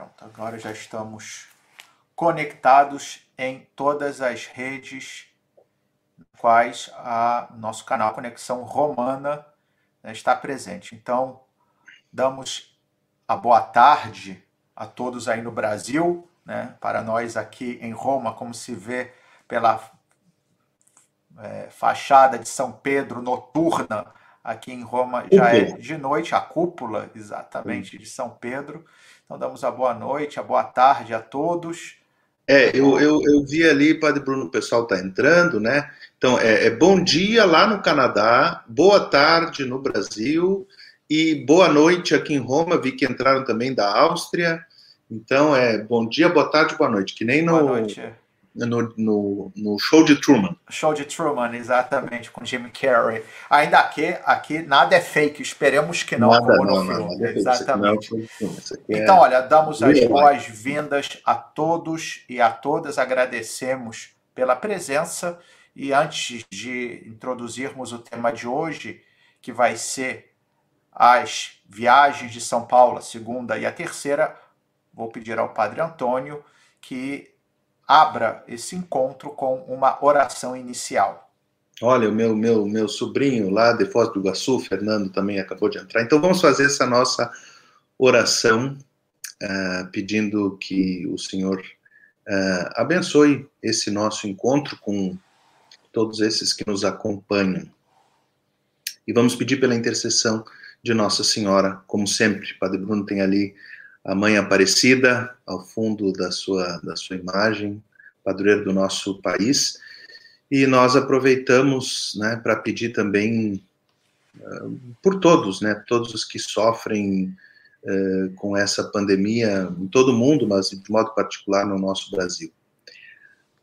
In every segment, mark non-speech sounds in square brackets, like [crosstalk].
Pronto, agora já estamos conectados em todas as redes quais a nosso canal Conexão Romana né, está presente. Então, damos a boa tarde a todos aí no Brasil, né, para nós aqui em Roma, como se vê pela é, fachada de São Pedro noturna, aqui em Roma já é de noite, a cúpula exatamente de São Pedro. Então, damos a boa noite, a boa tarde a todos. É, eu, eu, eu vi ali, Padre Bruno, o pessoal está entrando, né? Então, é, é, bom dia lá no Canadá, boa tarde no Brasil e boa noite aqui em Roma. Vi que entraram também da Áustria. Então, é bom dia, boa tarde, boa noite. Que nem no, boa noite no, no, no, show de Truman. Show de Truman, exatamente, com Jim Carrey. Ainda aqui, aqui nada é fake, esperemos que não, nada, não, no filme. Não, é exatamente. É então, olha, damos as boas-vindas a todos e a todas, agradecemos pela presença. E antes de introduzirmos o tema de hoje, que vai ser as viagens de São Paulo, a segunda e a terceira, vou pedir ao Padre Antônio que abra esse encontro com uma oração inicial. Olha, o meu, meu, meu sobrinho lá de Foz do Iguaçu, Fernando, também acabou de entrar. Então vamos fazer essa nossa oração, uh, pedindo que o Senhor uh, abençoe esse nosso encontro com todos esses que nos acompanham. E vamos pedir pela intercessão de Nossa Senhora, como sempre. Padre Bruno tem ali a Mãe Aparecida ao fundo da sua, da sua imagem, padroeiro do nosso país. E nós aproveitamos né, para pedir também uh, por todos, né, todos os que sofrem uh, com essa pandemia em todo o mundo, mas de modo particular no nosso Brasil.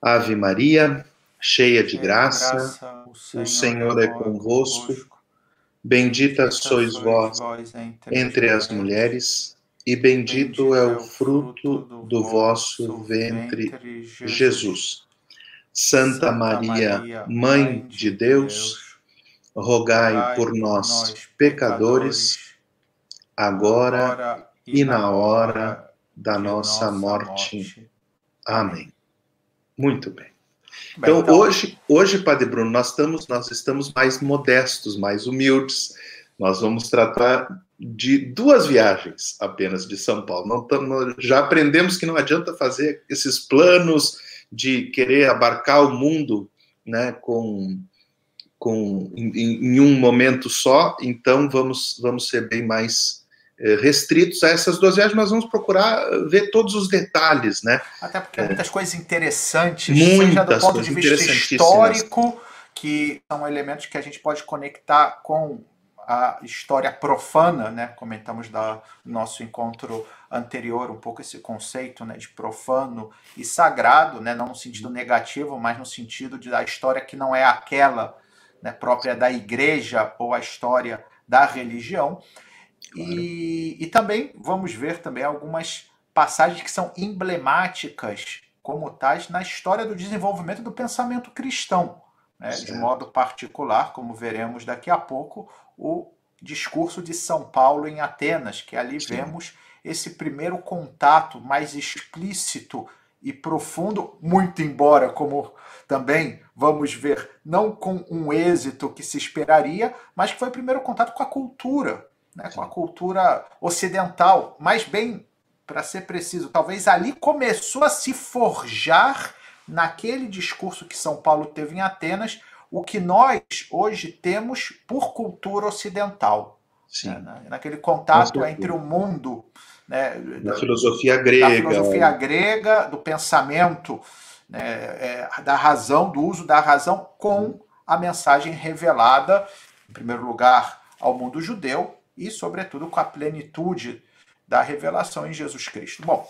Ave Maria, cheia de graça, graça o, Senhor o Senhor, é convosco. Bendita sois vós entre as mulheres e bendito é o fruto do vosso ventre, Jesus. Santa Maria, Mãe de Deus, rogai por nós, pecadores, agora e na hora da nossa morte. Amém. Muito bem. Então, então, hoje, hoje, Padre Bruno, nós estamos, nós estamos mais modestos, mais humildes. Nós vamos tratar de duas viagens apenas de São Paulo. Não tamo, já aprendemos que não adianta fazer esses planos de querer abarcar o mundo né, com, com, em, em um momento só, então vamos, vamos ser bem mais eh, restritos a essas duas viagens, mas vamos procurar ver todos os detalhes, né? Até porque é, muitas coisas interessantes, muitas seja do ponto de vista histórico, que são elementos que a gente pode conectar com a história profana, né? Comentamos da nosso encontro anterior um pouco esse conceito, né, de profano e sagrado, né, não no sentido negativo, mas no sentido de da história que não é aquela, né, própria da igreja ou a história da religião. Claro. E, e também vamos ver também algumas passagens que são emblemáticas como tais na história do desenvolvimento do pensamento cristão. Né? De modo particular, como veremos daqui a pouco, o discurso de São Paulo em Atenas, que ali Sim. vemos esse primeiro contato mais explícito e profundo, muito embora, como também vamos ver, não com um êxito que se esperaria, mas que foi o primeiro contato com a cultura, né, com a cultura ocidental, mais bem, para ser preciso, talvez ali começou a se forjar naquele discurso que São Paulo teve em Atenas, o que nós hoje temos por cultura ocidental. Né? Naquele contato entre o mundo. Né, da filosofia grega. Da filosofia grega, do pensamento, né, é, da razão, do uso da razão com a mensagem revelada, em primeiro lugar, ao mundo judeu e, sobretudo, com a plenitude da revelação em Jesus Cristo. Bom,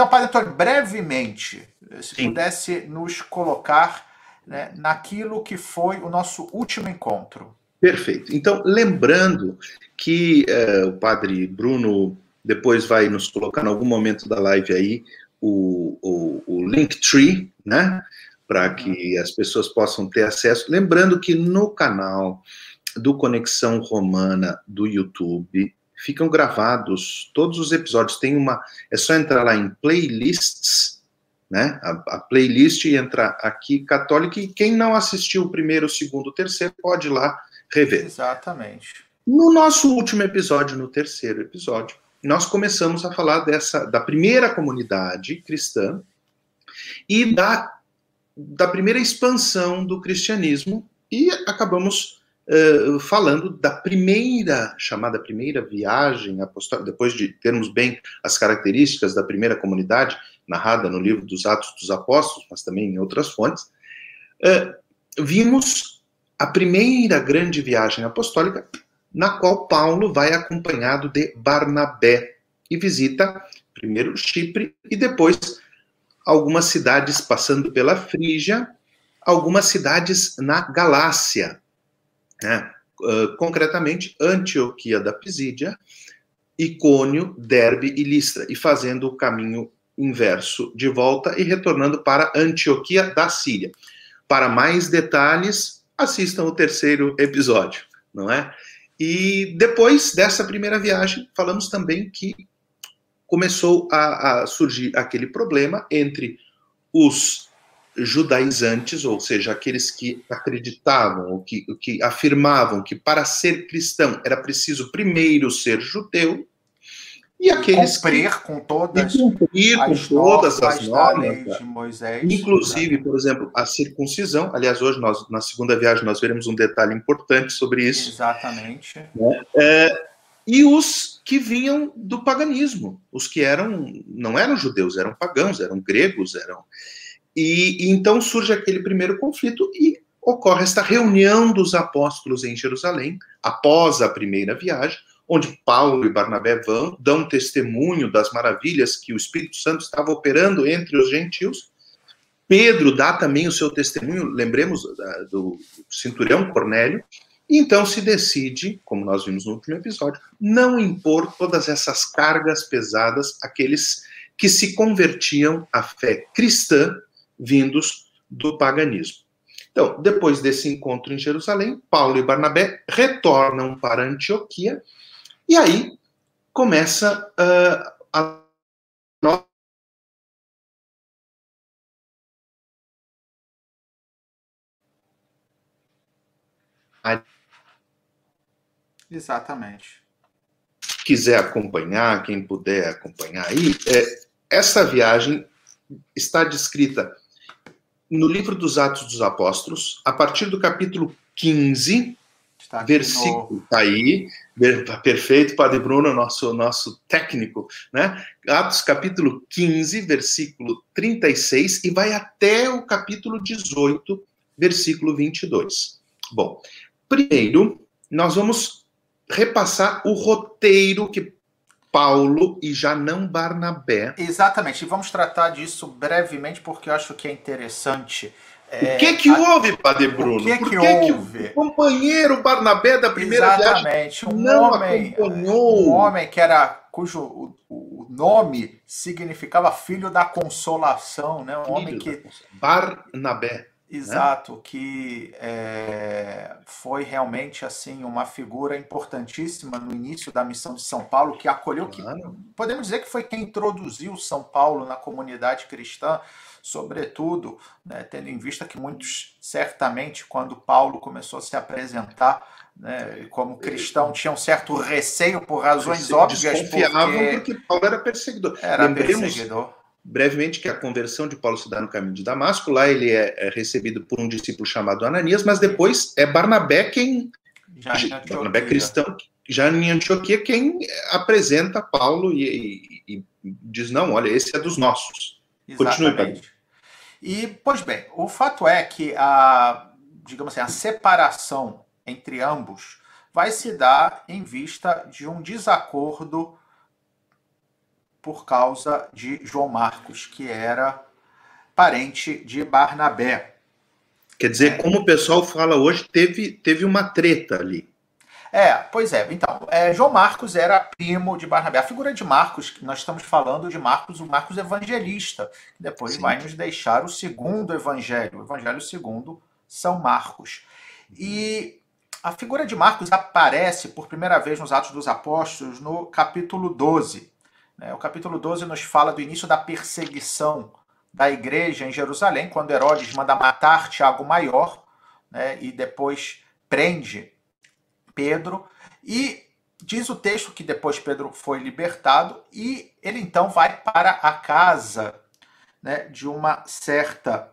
então, Padre Antônio, brevemente, se Sim. pudesse nos colocar né, naquilo que foi o nosso último encontro. Perfeito. Então, lembrando que uh, o Padre Bruno depois vai nos colocar em algum momento da live aí o, o, o Linktree, né? Para uhum. que as pessoas possam ter acesso. Lembrando que no canal do Conexão Romana do YouTube ficam gravados todos os episódios. Tem uma, é só entrar lá em playlists, né? A, a playlist entra aqui católica e quem não assistiu o primeiro, o segundo, o terceiro pode ir lá rever. Exatamente. No nosso último episódio, no terceiro episódio, nós começamos a falar dessa da primeira comunidade cristã e da, da primeira expansão do cristianismo e acabamos uh, falando da primeira chamada primeira viagem apostólica depois de termos bem as características da primeira comunidade narrada no livro dos Atos dos Apóstolos, mas também em outras fontes, uh, vimos a primeira grande viagem apostólica na qual Paulo vai acompanhado de Barnabé e visita primeiro Chipre e depois algumas cidades passando pela Frígia, algumas cidades na Galácia, né? uh, concretamente Antioquia da Pisídia, Icônio, Derbe e Listra, e fazendo o caminho inverso de volta e retornando para Antioquia da Síria. Para mais detalhes, assistam o terceiro episódio, não é? E depois dessa primeira viagem, falamos também que começou a, a surgir aquele problema entre os judaizantes, ou seja, aqueles que acreditavam, ou que, que afirmavam que para ser cristão era preciso primeiro ser judeu, e aqueles cumprir que, com todas, cumprir com todas as normas, de Moisés, inclusive, por exemplo, a circuncisão. Aliás, hoje nós na segunda viagem nós veremos um detalhe importante sobre isso. Exatamente. Né? É, e os que vinham do paganismo, os que eram não eram judeus, eram pagãos, eram gregos, eram e, e então surge aquele primeiro conflito e ocorre esta reunião dos apóstolos em Jerusalém após a primeira viagem onde Paulo e Barnabé vão, dão testemunho das maravilhas que o Espírito Santo estava operando entre os gentios. Pedro dá também o seu testemunho, lembremos do cinturão Cornélio, então se decide, como nós vimos no último episódio, não impor todas essas cargas pesadas àqueles que se convertiam à fé cristã vindos do paganismo. Então, depois desse encontro em Jerusalém, Paulo e Barnabé retornam para Antioquia e aí começa uh, a Exatamente. Quiser acompanhar, quem puder acompanhar aí, é, essa viagem está descrita no livro dos Atos dos Apóstolos, a partir do capítulo 15, Está versículo no... tá aí, perfeito, Padre Bruno, nosso, nosso técnico, né? Atos capítulo 15, versículo 36, e vai até o capítulo 18, versículo 22. Bom, primeiro, nós vamos repassar o roteiro que Paulo e já não Barnabé. Exatamente, e vamos tratar disso brevemente, porque eu acho que é interessante é, o que que houve, Padre Bruno? O que Por que, que houve? o companheiro Barnabé da primeira Exatamente. viagem um não homem, acompanhou? Um homem que era cujo o, o, nome significava filho da consolação, né? Um filho homem que Barnabé. Né? Exato, né? que é, foi realmente assim uma figura importantíssima no início da missão de São Paulo, que acolheu, claro. que podemos dizer que foi quem introduziu São Paulo na comunidade cristã sobretudo né, tendo em vista que muitos, certamente, quando Paulo começou a se apresentar né, como cristão, tinham certo receio por razões óbvias. Desconfiavam porque... porque Paulo era perseguidor. Era Lembremos, perseguidor. Brevemente, que a conversão de Paulo se dá no caminho de Damasco, lá ele é, é recebido por um discípulo chamado Ananias, mas depois é Barnabé quem. Já Barnabé cristão, já em Antioquia, quem apresenta Paulo e, e, e diz: não, olha, esse é dos nossos. Continue, Pedro. E, pois bem, o fato é que a, digamos assim, a separação entre ambos vai se dar em vista de um desacordo por causa de João Marcos, que era parente de Barnabé. Quer dizer, é. como o pessoal fala hoje, teve, teve uma treta ali. É, pois é. Então, é, João Marcos era primo de Barnabé. A figura de Marcos, que nós estamos falando de Marcos, o Marcos evangelista, que depois Sim. vai nos deixar o segundo evangelho, o evangelho segundo São Marcos. E a figura de Marcos aparece por primeira vez nos Atos dos Apóstolos no capítulo 12. Né? O capítulo 12 nos fala do início da perseguição da igreja em Jerusalém, quando Herodes manda matar Tiago Maior né? e depois prende Pedro. E diz o texto que depois Pedro foi libertado e ele então vai para a casa né, de uma certa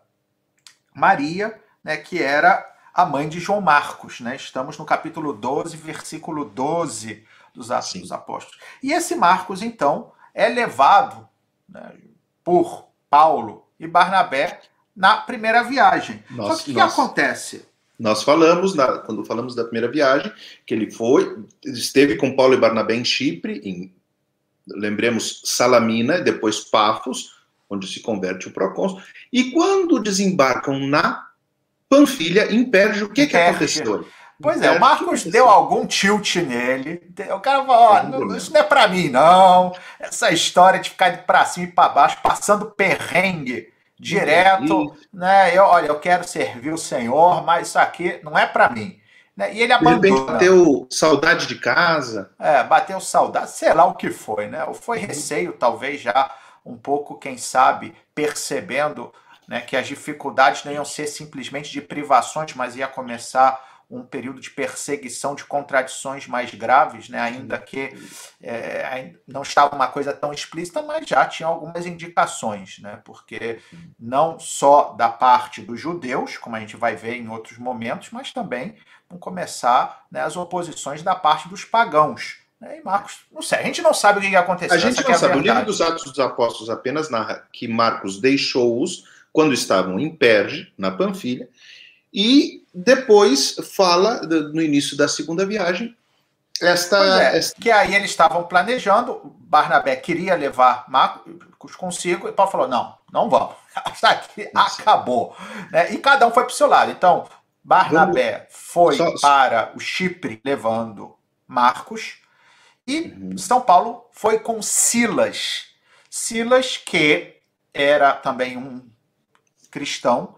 Maria, né, que era a mãe de João Marcos. Né? Estamos no capítulo 12, versículo 12 dos Atos Sim. dos Apóstolos. E esse Marcos, então, é levado né, por Paulo e Barnabé na primeira viagem. Nossa, Só que o que acontece? Nós falamos, na, quando falamos da primeira viagem, que ele foi, esteve com Paulo e Barnabé em Chipre, em, lembremos, Salamina, depois Pafos, onde se converte o procônsul, e quando desembarcam na Panfilha, em Pérgio, o que, que aconteceu? Pois é, o Marcos deu algum tilt nele. O cara falou: isso não é para mim, não. Essa história de ficar de pra cima e para baixo, passando perrengue direto, né? Eu, olha, eu quero servir o Senhor, mas isso aqui não é para mim. Né? E ele abandona. Repente bateu saudade de casa. É, bateu saudade, sei lá o que foi, né? Ou foi receio, talvez já um pouco, quem sabe, percebendo né, que as dificuldades não iam ser simplesmente de privações, mas ia começar um período de perseguição de contradições mais graves, né? ainda que é, não estava uma coisa tão explícita, mas já tinha algumas indicações, né? porque não só da parte dos judeus, como a gente vai ver em outros momentos, mas também vão começar né, as oposições da parte dos pagãos. Né? E Marcos, não sei, a gente não sabe o que aconteceu. A gente não é sabe. o livro dos Atos dos Apóstolos apenas narra que Marcos deixou-os quando estavam em Perge, na Panfilha, e depois fala, no início da segunda viagem, esta, é, esta... Que aí eles estavam planejando, Barnabé queria levar Marcos consigo, e Paulo falou: não, não vamos. [laughs] Está aqui, acabou. Né? E cada um foi para o seu lado. Então, Barnabé vamos... foi só, para o Chipre levando Marcos, e uhum. São Paulo foi com Silas. Silas, que era também um cristão,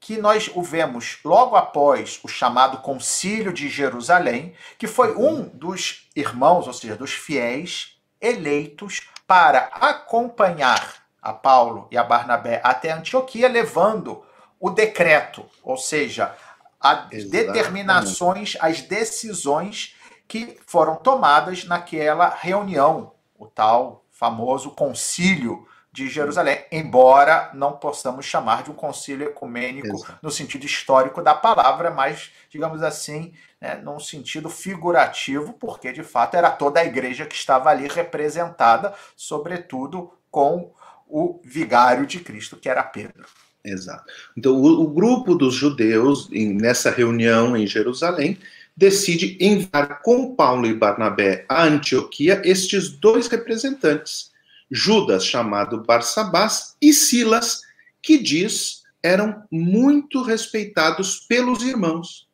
que nós o vemos logo após o chamado Concílio de Jerusalém, que foi um dos irmãos, ou seja, dos fiéis eleitos para acompanhar a Paulo e a Barnabé até Antioquia, levando o decreto, ou seja, as determinações, as decisões que foram tomadas naquela reunião, o tal famoso concílio de Jerusalém, embora não possamos chamar de um concílio ecumênico Exato. no sentido histórico da palavra, mas, digamos assim, né, num sentido figurativo, porque de fato era toda a igreja que estava ali representada, sobretudo com o vigário de Cristo, que era Pedro. Exato. Então, o, o grupo dos judeus, em, nessa reunião em Jerusalém, decide enviar com Paulo e Barnabé a Antioquia estes dois representantes Judas, chamado Barsabás, e Silas, que diz eram muito respeitados pelos irmãos.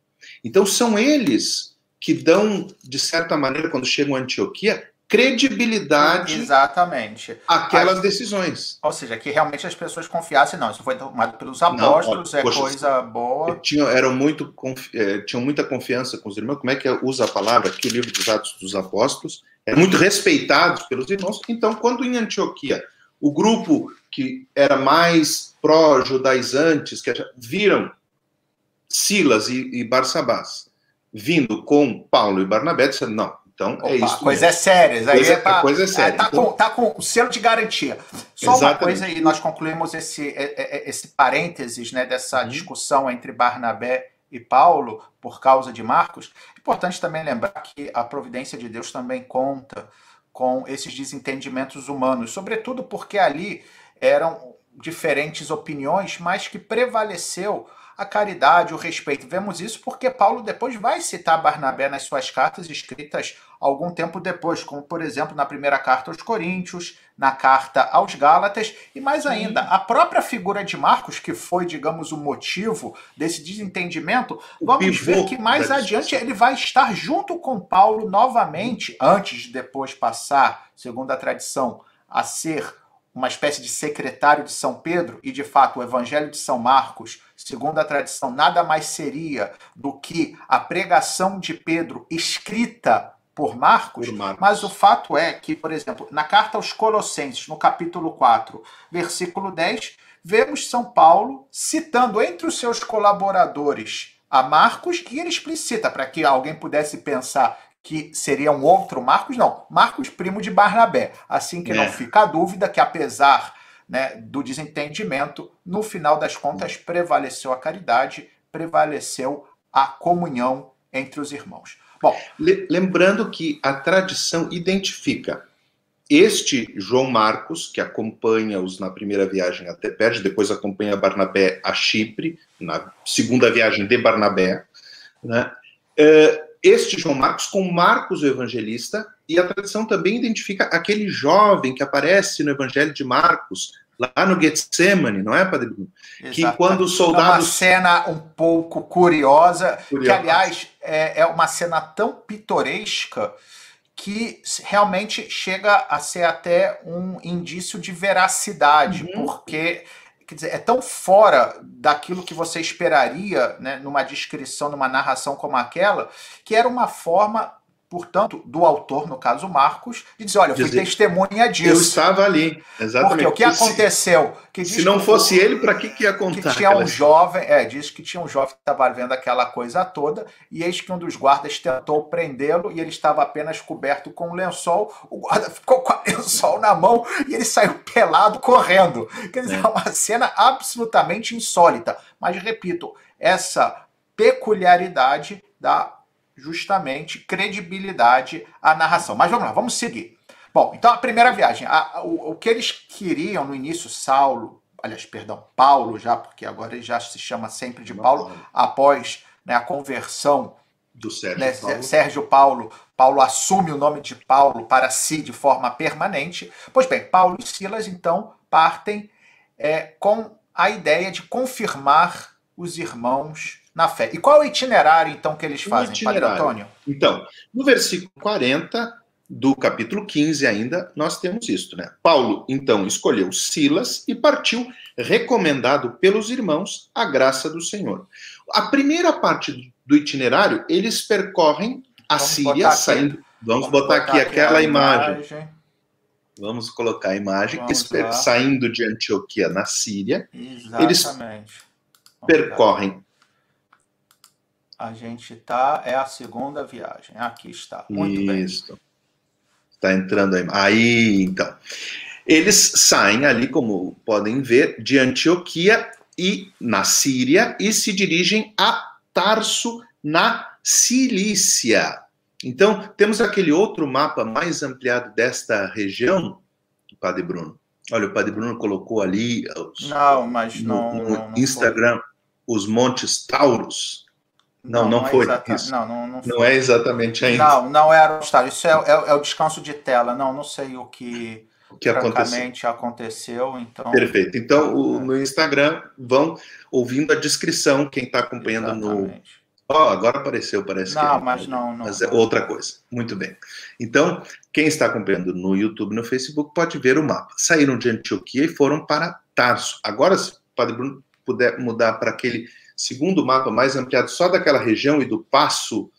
Então são eles que dão, de certa maneira, quando chegam a Antioquia, credibilidade exatamente aquelas As, decisões. Ou seja, que realmente as pessoas confiassem, não, isso foi tomado pelos apóstolos, não, é poxa, coisa boa. Tinham, eram muito, é, tinham muita confiança com os irmãos. Como é que usa a palavra aqui, o livro dos Atos dos Apóstolos? É muito respeitados pelos irmãos. Então, quando em Antioquia o grupo que era mais pró-judaizantes, que viram Silas e, e Barsabás vindo com Paulo e Barnabé, disseram, não, então é Opa, é isso. Coisa é séria. Coisa, é, pra, coisa é séria. É, tá, então, com, tá com o selo de garantia. Só exatamente. uma coisa aí, nós concluímos esse, esse parênteses né, dessa uhum. discussão entre Barnabé e Paulo por causa de Marcos. Importante também lembrar que a providência de Deus também conta com esses desentendimentos humanos, sobretudo porque ali eram diferentes opiniões, mas que prevaleceu a caridade, o respeito. Vemos isso porque Paulo depois vai citar Barnabé nas suas cartas escritas algum tempo depois, como por exemplo na primeira carta aos Coríntios, na carta aos Gálatas. E mais ainda, a própria figura de Marcos, que foi, digamos, o motivo desse desentendimento, vamos ver que mais adiante ele vai estar junto com Paulo novamente, antes de depois passar, segundo a tradição, a ser uma espécie de secretário de São Pedro, e de fato o Evangelho de São Marcos, segundo a tradição, nada mais seria do que a pregação de Pedro escrita por Marcos, por Marcos, mas o fato é que, por exemplo, na carta aos Colossenses, no capítulo 4, versículo 10, vemos São Paulo citando entre os seus colaboradores a Marcos, e ele explicita, para que alguém pudesse pensar que seria um outro Marcos, não, Marcos primo de Barnabé. Assim que é. não fica a dúvida que, apesar né, do desentendimento, no final das contas prevaleceu a caridade, prevaleceu a comunhão entre os irmãos. Bom, lembrando que a tradição identifica este João Marcos, que acompanha-os na primeira viagem até Perge, depois acompanha Barnabé a Chipre, na segunda viagem de Barnabé, né? Uh, este João Marcos com Marcos o Evangelista, e a tradição também identifica aquele jovem que aparece no Evangelho de Marcos, lá no Getsemane, não é, Padre Bruno? Que quando os soldados. É uma cena um pouco curiosa, curiosa. que, aliás, é, é uma cena tão pitoresca que realmente chega a ser até um indício de veracidade, uhum. porque quer dizer, é tão fora daquilo que você esperaria né, numa descrição, numa narração como aquela, que era uma forma portanto, do autor, no caso Marcos, de dizer, olha, eu fui dizer, testemunha disso. Eu estava ali, exatamente. Porque o que aconteceu? Que se não fosse ele, para que, que ia contar? Que tinha um jovem, é, diz que tinha um jovem que estava vendo aquela coisa toda, e eis que um dos guardas tentou prendê-lo, e ele estava apenas coberto com um lençol, o guarda [laughs] ficou com o lençol na mão, e ele saiu pelado correndo. Quer dizer, é, é uma cena absolutamente insólita. Mas, repito, essa peculiaridade da justamente credibilidade à narração. Mas vamos lá, vamos seguir. Bom, então a primeira viagem, a, o, o que eles queriam no início, Saulo, aliás, perdão, Paulo já, porque agora ele já se chama sempre de Paulo, após né, a conversão do Sérgio, né, Paulo. Sérgio Paulo. Paulo assume o nome de Paulo para si de forma permanente. Pois bem, Paulo e Silas então partem é, com a ideia de confirmar os irmãos na fé. E qual é o itinerário, então, que eles fazem, Padre Antônio? Então, no versículo 40 do capítulo 15 ainda, nós temos isso, né? Paulo, então, escolheu Silas e partiu, recomendado pelos irmãos, a graça do Senhor. A primeira parte do itinerário, eles percorrem a Vamos Síria, saindo... Vamos, Vamos botar, botar, aqui aquela imagem. imagem. Vamos colocar a imagem, saindo de Antioquia, na Síria. Exatamente. Eles percorrem a gente tá. É a segunda viagem. Aqui está. Muito Isso. bem. Está entrando aí. Aí, então. Eles saem ali, como podem ver, de Antioquia e na Síria e se dirigem a Tarso, na Cilícia. Então, temos aquele outro mapa mais ampliado desta região, Padre Bruno. Olha, o Padre Bruno colocou ali os, não, mas no, no não, não Instagram foi. os Montes Taurus. Não, não, não, é foi. É isso. Não, não, não, não é exatamente ainda. Não, não era o estádio. Isso é, é, é, o descanso de tela. Não, não sei o que, o que aconteceu. aconteceu. Então... Perfeito. Então, o, no Instagram, vão ouvindo a descrição, quem está acompanhando exatamente. no. Oh, agora apareceu, parece não, que. Mas não, não. Mas é outra coisa. Muito bem. Então, quem está acompanhando no YouTube no Facebook pode ver o mapa. Saíram de Antioquia e foram para Tarso. Agora, se o Padre Bruno puder mudar para aquele segundo mapa mais ampliado só daquela região e do passo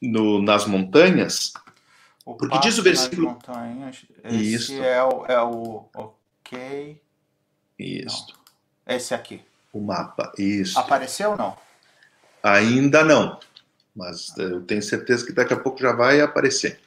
no, nas montanhas, o porque diz o versículo. Montanhas, esse Isso. É, o, é o. Ok. Isso. Não. Esse aqui. O mapa. Isso. Apareceu ou não? Ainda não. Mas eu tenho certeza que daqui a pouco já vai aparecer.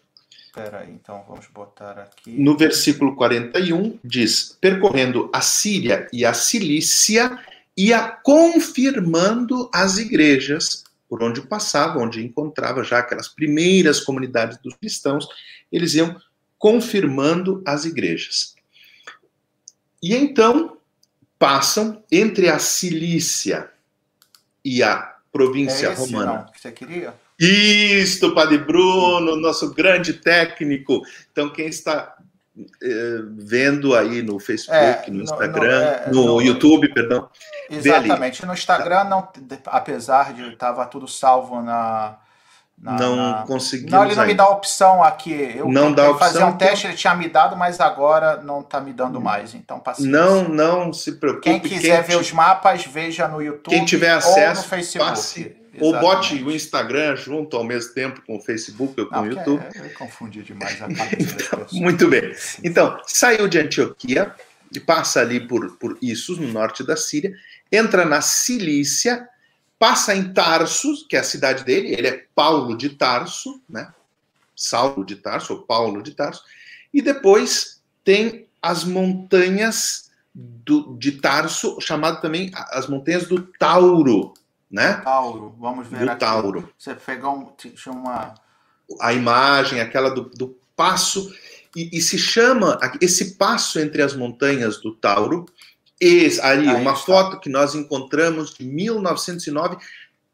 Espera aí, então vamos botar aqui. No versículo 41 diz: percorrendo a Síria e a Cilícia ia confirmando as igrejas por onde passava, onde encontrava já aquelas primeiras comunidades dos cristãos, eles iam confirmando as igrejas. E então passam entre a Cilícia e a província é esse, romana. Não, que você queria? Isto, Padre Bruno, nosso grande técnico. Então, quem está vendo aí no Facebook, é, no Instagram, no, no, é, no, YouTube, perdão. Exatamente. No Instagram, não, apesar de estava tudo salvo na, Na, não na... conseguimos. Não, ele não ainda. me dá opção aqui. Eu não dá opção. fazer um teste, ele tinha me dado, mas agora não está me dando mais. Então, paciência. Não, não se preocupe. Quem quiser quem ver os mapas, veja no YouTube. Quem tiver acesso, ou no Facebook. Passe. Ou bote o Instagram junto ao mesmo tempo com o Facebook ou com o YouTube. É, eu confundi demais a [laughs] então, Muito bem. Então, saiu de Antioquia e passa ali por, por Issus, no norte da Síria, entra na Cilícia passa em Tarso, que é a cidade dele, ele é Paulo de Tarso, né? Saulo de Tarso, ou Paulo de Tarso, e depois tem as montanhas do, de Tarso, chamado também as montanhas do Tauro, né? Tauro, vamos ver do aqui. Tauro. Você pegou um, uma... A imagem, aquela do, do passo, e, e se chama, esse passo entre as montanhas do Tauro, esse, ali, Aí uma está. foto que nós encontramos de 1909,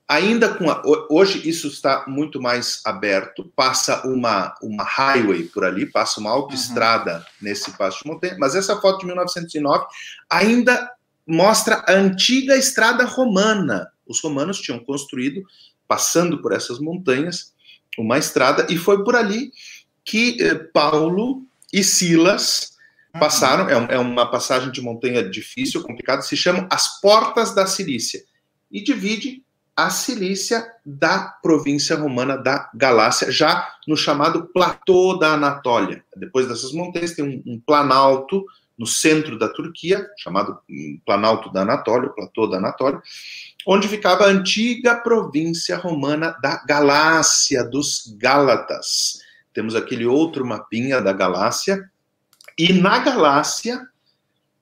ainda com a, hoje isso está muito mais aberto, passa uma, uma highway por ali, passa uma autoestrada uhum. nesse passo de montanha, mas essa foto de 1909 ainda mostra a antiga estrada romana. Os romanos tinham construído, passando por essas montanhas, uma estrada, e foi por ali que eh, Paulo e Silas Passaram, é, é, uma passagem de montanha difícil, complicada, se chama As Portas da Cilícia. E divide a Cilícia da província romana da Galácia, já no chamado Platô da Anatólia. Depois dessas montanhas tem um, um planalto no centro da Turquia, chamado hum, Planalto da Anatólia, Platô da Anatólia, onde ficava a antiga província romana da Galácia, dos Gálatas. Temos aquele outro mapinha da Galácia, e na Galácia,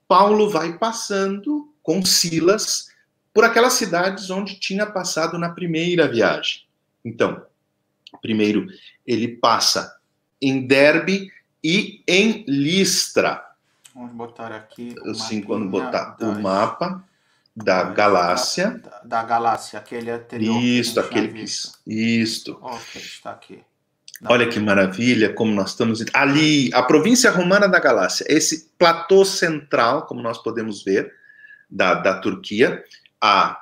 Paulo vai passando com Silas por aquelas cidades onde tinha passado na primeira viagem. Então, primeiro ele passa em Derbe e em Listra. Vamos botar aqui. Assim, quando botar das... o mapa da Galácia. Da, da Galácia, aquele anterior. Isso, aquele que. Isto. Ok, está aqui. Olha que maravilha, como nós estamos ali, a província romana da Galácia, esse platô central, como nós podemos ver, da, da Turquia, a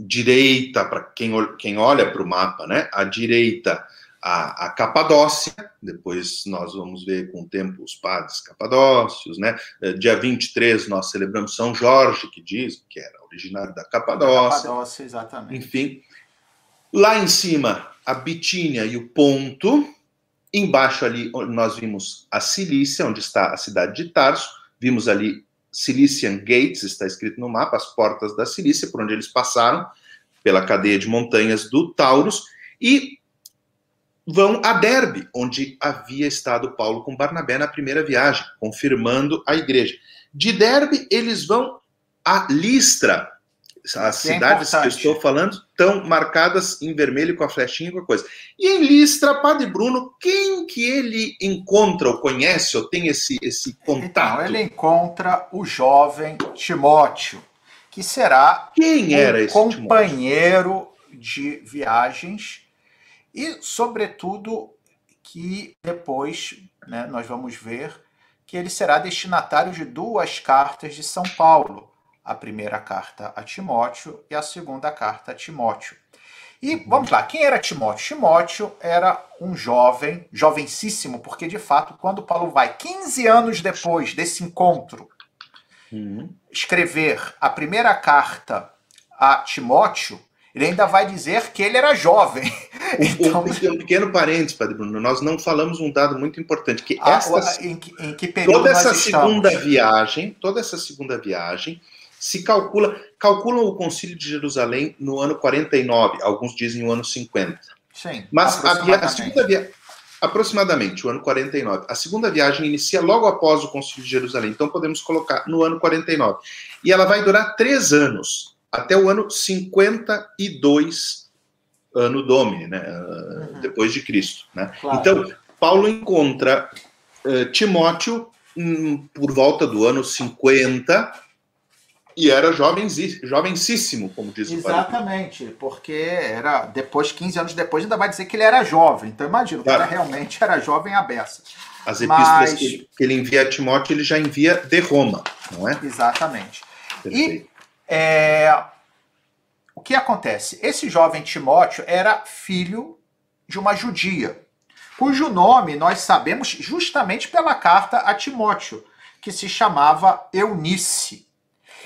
direita, para quem, quem olha para o mapa, né? A direita, a, a, Capadócia, depois nós vamos ver com o tempo os padres capadócios, né? Eh, dia 23 nós celebramos São Jorge, que diz que era originário da Capadócia. Capadócia, exatamente. Enfim, lá em cima a Bitínia e o Ponto. Embaixo ali nós vimos a Cilícia, onde está a cidade de Tarso. Vimos ali Cilician Gates, está escrito no mapa, as portas da Cilícia, por onde eles passaram, pela cadeia de montanhas do Taurus. E vão a Derbe, onde havia estado Paulo com Barnabé na primeira viagem, confirmando a igreja. De Derbe, eles vão a Listra, as é cidades que eu estou falando estão marcadas em vermelho com a flechinha e com a coisa. E em Listra, Padre Bruno, quem que ele encontra ou conhece ou tem esse, esse contato? Então, ele encontra o jovem Timóteo, que será quem era um esse companheiro Timóteo? de viagens e, sobretudo, que depois né, nós vamos ver que ele será destinatário de duas cartas de São Paulo a primeira carta a Timóteo e a segunda carta a Timóteo. E vamos lá, quem era Timóteo? Timóteo era um jovem, jovencíssimo, porque de fato, quando Paulo vai 15 anos depois desse encontro, uhum. escrever a primeira carta a Timóteo, ele ainda vai dizer que ele era jovem. [laughs] então, um, um pequeno parênteses, Padre Bruno, nós não falamos um dado muito importante, que ah, esta, em, que, em que período toda essa segunda viagem, toda essa segunda viagem, se calcula, calculam o Concílio de Jerusalém no ano 49, alguns dizem no ano 50. Sim, Mas a, a segunda viagem, aproximadamente, o ano 49. A segunda viagem inicia logo após o Concílio de Jerusalém, então podemos colocar no ano 49. E ela vai durar três anos, até o ano 52, ano Domini, né? Uhum. depois de Cristo. Né? Claro. Então, Paulo encontra uh, Timóteo um, por volta do ano 50, e era jovencíssimo, como diz o Exatamente, porque era depois, 15 anos depois, ainda vai dizer que ele era jovem. Então imagina, o cara realmente era jovem à beça. As epístolas Mas... que ele envia a Timóteo, ele já envia de Roma, não é? Exatamente. Perfeito. E é, o que acontece? Esse jovem Timóteo era filho de uma judia, cujo nome nós sabemos justamente pela carta a Timóteo, que se chamava Eunice.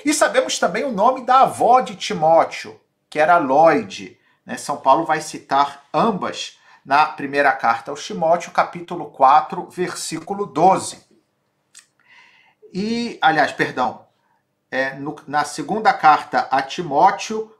E sabemos também o nome da avó de Timóteo, que era Lloyd. Né? São Paulo vai citar ambas na primeira carta aos Timóteo, capítulo 4, versículo 12. E, aliás, perdão, é, no, na segunda carta a Timóteo,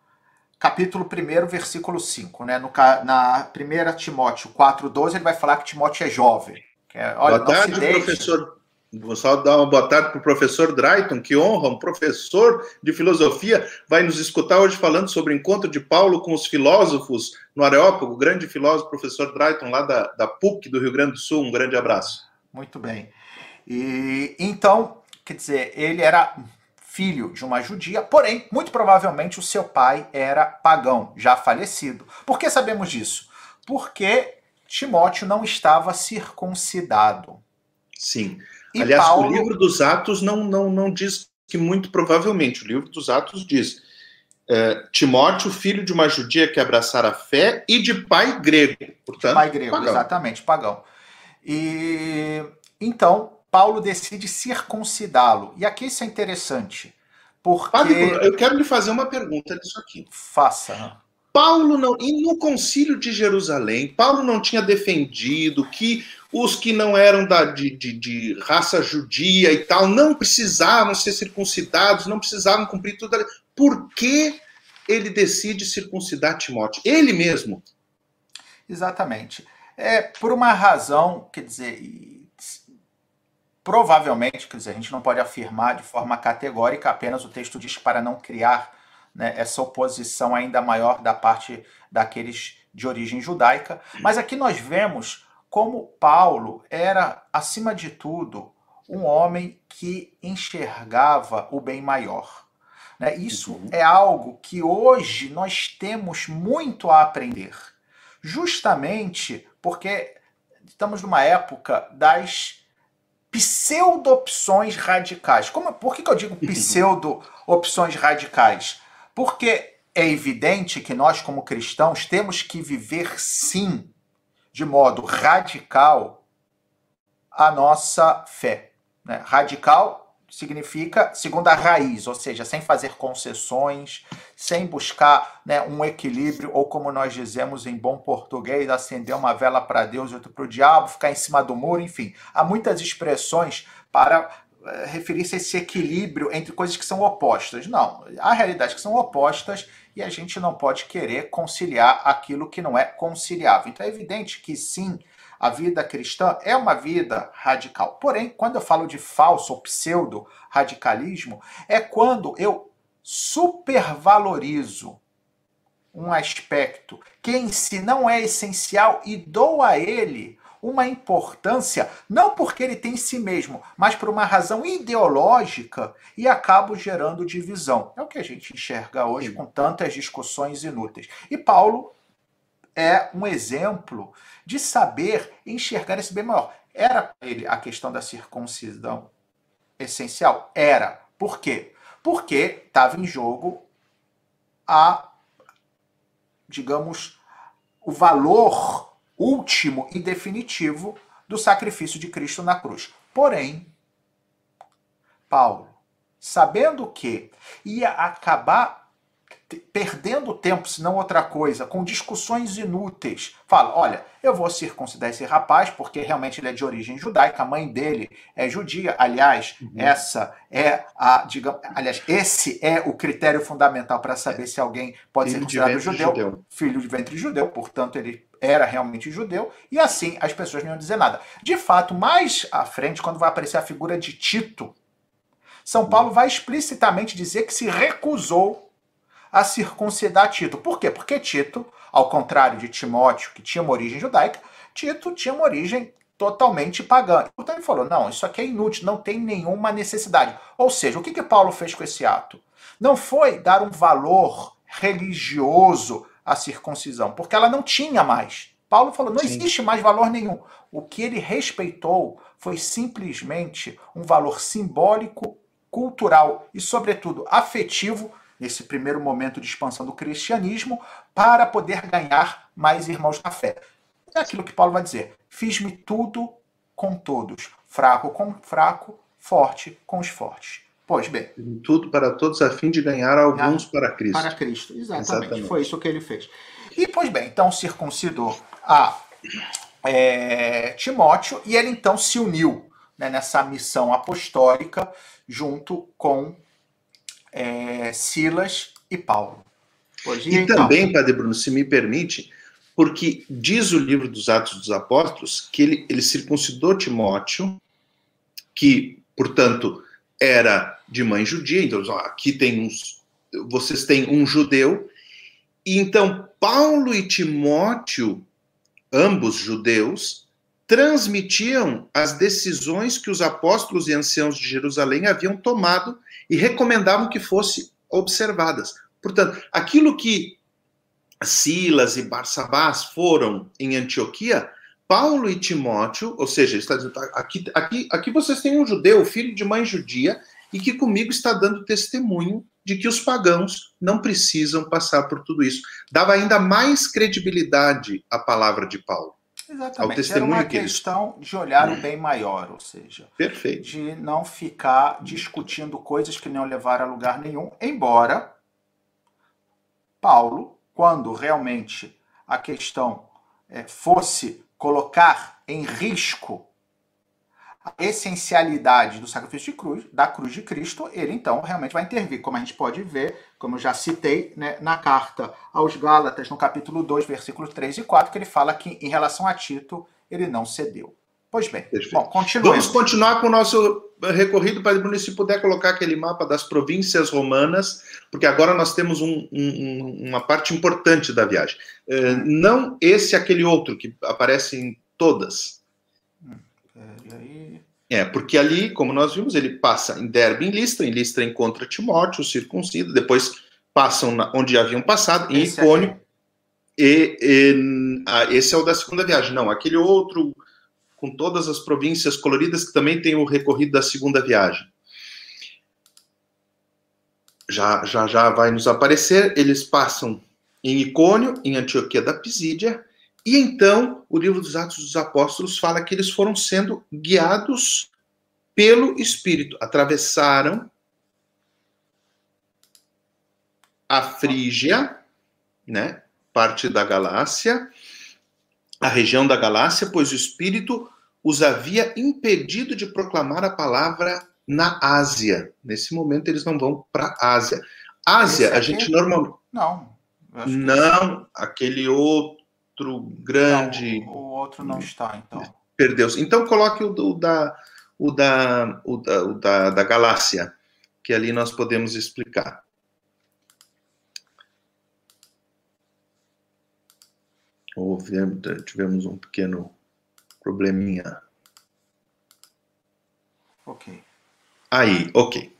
capítulo 1, versículo 5. Né? No, na primeira Timóteo 4, 12, ele vai falar que Timóteo é jovem. É, olha, Boa tarde, professor Vou só dar uma boa tarde para o professor Drayton, que honra, um professor de filosofia, vai nos escutar hoje falando sobre o encontro de Paulo com os filósofos no Areópago, o grande filósofo, professor Drayton, lá da, da PUC do Rio Grande do Sul. Um grande abraço. Muito bem. E então, quer dizer, ele era filho de uma judia, porém, muito provavelmente o seu pai era pagão, já falecido. Por que sabemos disso? Porque Timóteo não estava circuncidado. Sim. E Aliás, Paulo... o livro dos Atos não, não, não diz que muito provavelmente, o livro dos Atos diz é, Timóteo, filho de uma judia que abraçara a fé e de pai grego. Portanto, pai grego, pagão. exatamente, pagão. E então, Paulo decide circuncidá-lo. E aqui isso é interessante. Porque... Padre, eu quero lhe fazer uma pergunta disso aqui. Faça. Paulo não. E no concílio de Jerusalém, Paulo não tinha defendido que os que não eram da, de, de, de, raça judia e tal não precisavam ser circuncidados, não precisavam cumprir tudo. Por que ele decide circuncidar Timóteo? Ele mesmo. Exatamente. É por uma razão, quer dizer, provavelmente, quer dizer, a gente não pode afirmar de forma categórica, apenas o texto diz para não criar né, essa oposição ainda maior da parte daqueles de origem judaica. Mas aqui nós vemos como Paulo era, acima de tudo, um homem que enxergava o bem maior. Né? Isso uhum. é algo que hoje nós temos muito a aprender, justamente porque estamos numa época das pseudo-opções radicais. Como, por que, que eu digo [laughs] pseudo-opções radicais? Porque é evidente que nós, como cristãos, temos que viver sim de modo radical a nossa fé. Né? Radical significa segundo a raiz, ou seja, sem fazer concessões, sem buscar né, um equilíbrio, ou como nós dizemos em bom português, acender uma vela para Deus e outra para o diabo, ficar em cima do muro, enfim. Há muitas expressões para eh, referir-se a esse equilíbrio entre coisas que são opostas. Não, há realidades que são opostas e a gente não pode querer conciliar aquilo que não é conciliável. Então é evidente que sim, a vida cristã é uma vida radical. Porém, quando eu falo de falso ou pseudo radicalismo, é quando eu supervalorizo um aspecto que em si não é essencial e dou a ele uma importância, não porque ele tem em si mesmo, mas por uma razão ideológica e acabo gerando divisão. É o que a gente enxerga hoje com tantas discussões inúteis. E Paulo é um exemplo de saber enxergar esse bem maior. Era para ele a questão da circuncisão essencial? Era. Por quê? Porque estava em jogo a, digamos, o valor último e definitivo do sacrifício de Cristo na cruz. Porém, Paulo, sabendo que ia acabar perdendo tempo, se não outra coisa, com discussões inúteis. Fala, olha, eu vou circuncidar esse rapaz porque realmente ele é de origem judaica, a mãe dele é judia. Aliás, uhum. essa é a, digamos, aliás, esse é o critério fundamental para saber se alguém pode filho ser considerado judeu, judeu, filho de ventre judeu, portanto ele era realmente judeu, e assim as pessoas não iam dizer nada. De fato, mais à frente, quando vai aparecer a figura de Tito, São Paulo vai explicitamente dizer que se recusou a circuncidar Tito. Por quê? Porque Tito, ao contrário de Timóteo, que tinha uma origem judaica, Tito tinha uma origem totalmente pagã. Portanto, ele falou: não, isso aqui é inútil, não tem nenhuma necessidade. Ou seja, o que, que Paulo fez com esse ato? Não foi dar um valor religioso à circuncisão, porque ela não tinha mais. Paulo falou: não Sim. existe mais valor nenhum. O que ele respeitou foi simplesmente um valor simbólico, cultural e, sobretudo, afetivo nesse primeiro momento de expansão do cristianismo, para poder ganhar mais irmãos na fé. É aquilo que Paulo vai dizer: fiz-me tudo com todos, fraco com fraco, forte com os fortes. Pois bem. Tudo para todos a fim de ganhar alguns para Cristo. Para Cristo, exatamente. exatamente. Foi isso que ele fez. E, pois bem, então circuncidou a é, Timóteo e ele então se uniu né, nessa missão apostólica junto com é, Silas e Paulo. E, e então? também, Padre Bruno, se me permite, porque diz o livro dos Atos dos Apóstolos que ele, ele circuncidou Timóteo, que, portanto, era de mãe judia, então ó, aqui tem uns, vocês têm um judeu, e então Paulo e Timóteo, ambos judeus, transmitiam as decisões que os apóstolos e anciãos de Jerusalém haviam tomado e recomendavam que fossem observadas. Portanto, aquilo que Silas e Barsabás foram em Antioquia, Paulo e Timóteo, ou seja, está dizendo, tá, aqui, aqui, aqui vocês têm um judeu, filho de mãe judia, e que comigo está dando testemunho de que os pagãos não precisam passar por tudo isso. Dava ainda mais credibilidade à palavra de Paulo. Exatamente. Ao testemunho Era uma que questão eles... de olhar o bem maior, ou seja, Perfeito. de não ficar discutindo coisas que não levaram a lugar nenhum, embora Paulo, quando realmente a questão é, fosse colocar em risco a essencialidade do sacrifício de cruz, da cruz de Cristo, ele então realmente vai intervir, como a gente pode ver, como eu já citei né, na carta aos Gálatas, no capítulo 2, versículos 3 e 4, que ele fala que em relação a Tito, ele não cedeu. Pois bem, Perfeito. bom, continuemos. Vamos continuar com o nosso recorrido, Padre Bruno, se puder colocar aquele mapa das províncias romanas, porque agora nós temos um, um, uma parte importante da viagem. Uh, não esse, aquele outro que aparece em todas. É, porque ali, como nós vimos, ele passa em Derbe, em Listra, em Listra encontra Timóteo, circuncido, depois passam na, onde haviam passado, em esse Icônio, e, e ah, esse é o da segunda viagem. Não, aquele outro com todas as províncias coloridas, que também tem o recorrido da segunda viagem. Já, já, já vai nos aparecer, eles passam em Icônio, em Antioquia da Pisídia, e então o livro dos Atos dos Apóstolos fala que eles foram sendo guiados pelo Espírito, atravessaram a Frígia, né, parte da Galácia, a região da Galácia, pois o Espírito os havia impedido de proclamar a palavra na Ásia. Nesse momento eles não vão para a Ásia. Ásia, a gente normalmente. Não. Não, aquele outro grande. Não, o outro não está, então. Perdeu-se. Então coloque o, o, da, o, da, o, da, o da, da Galácia, que ali nós podemos explicar. houve, tivemos um pequeno probleminha. Ok. Aí, ok.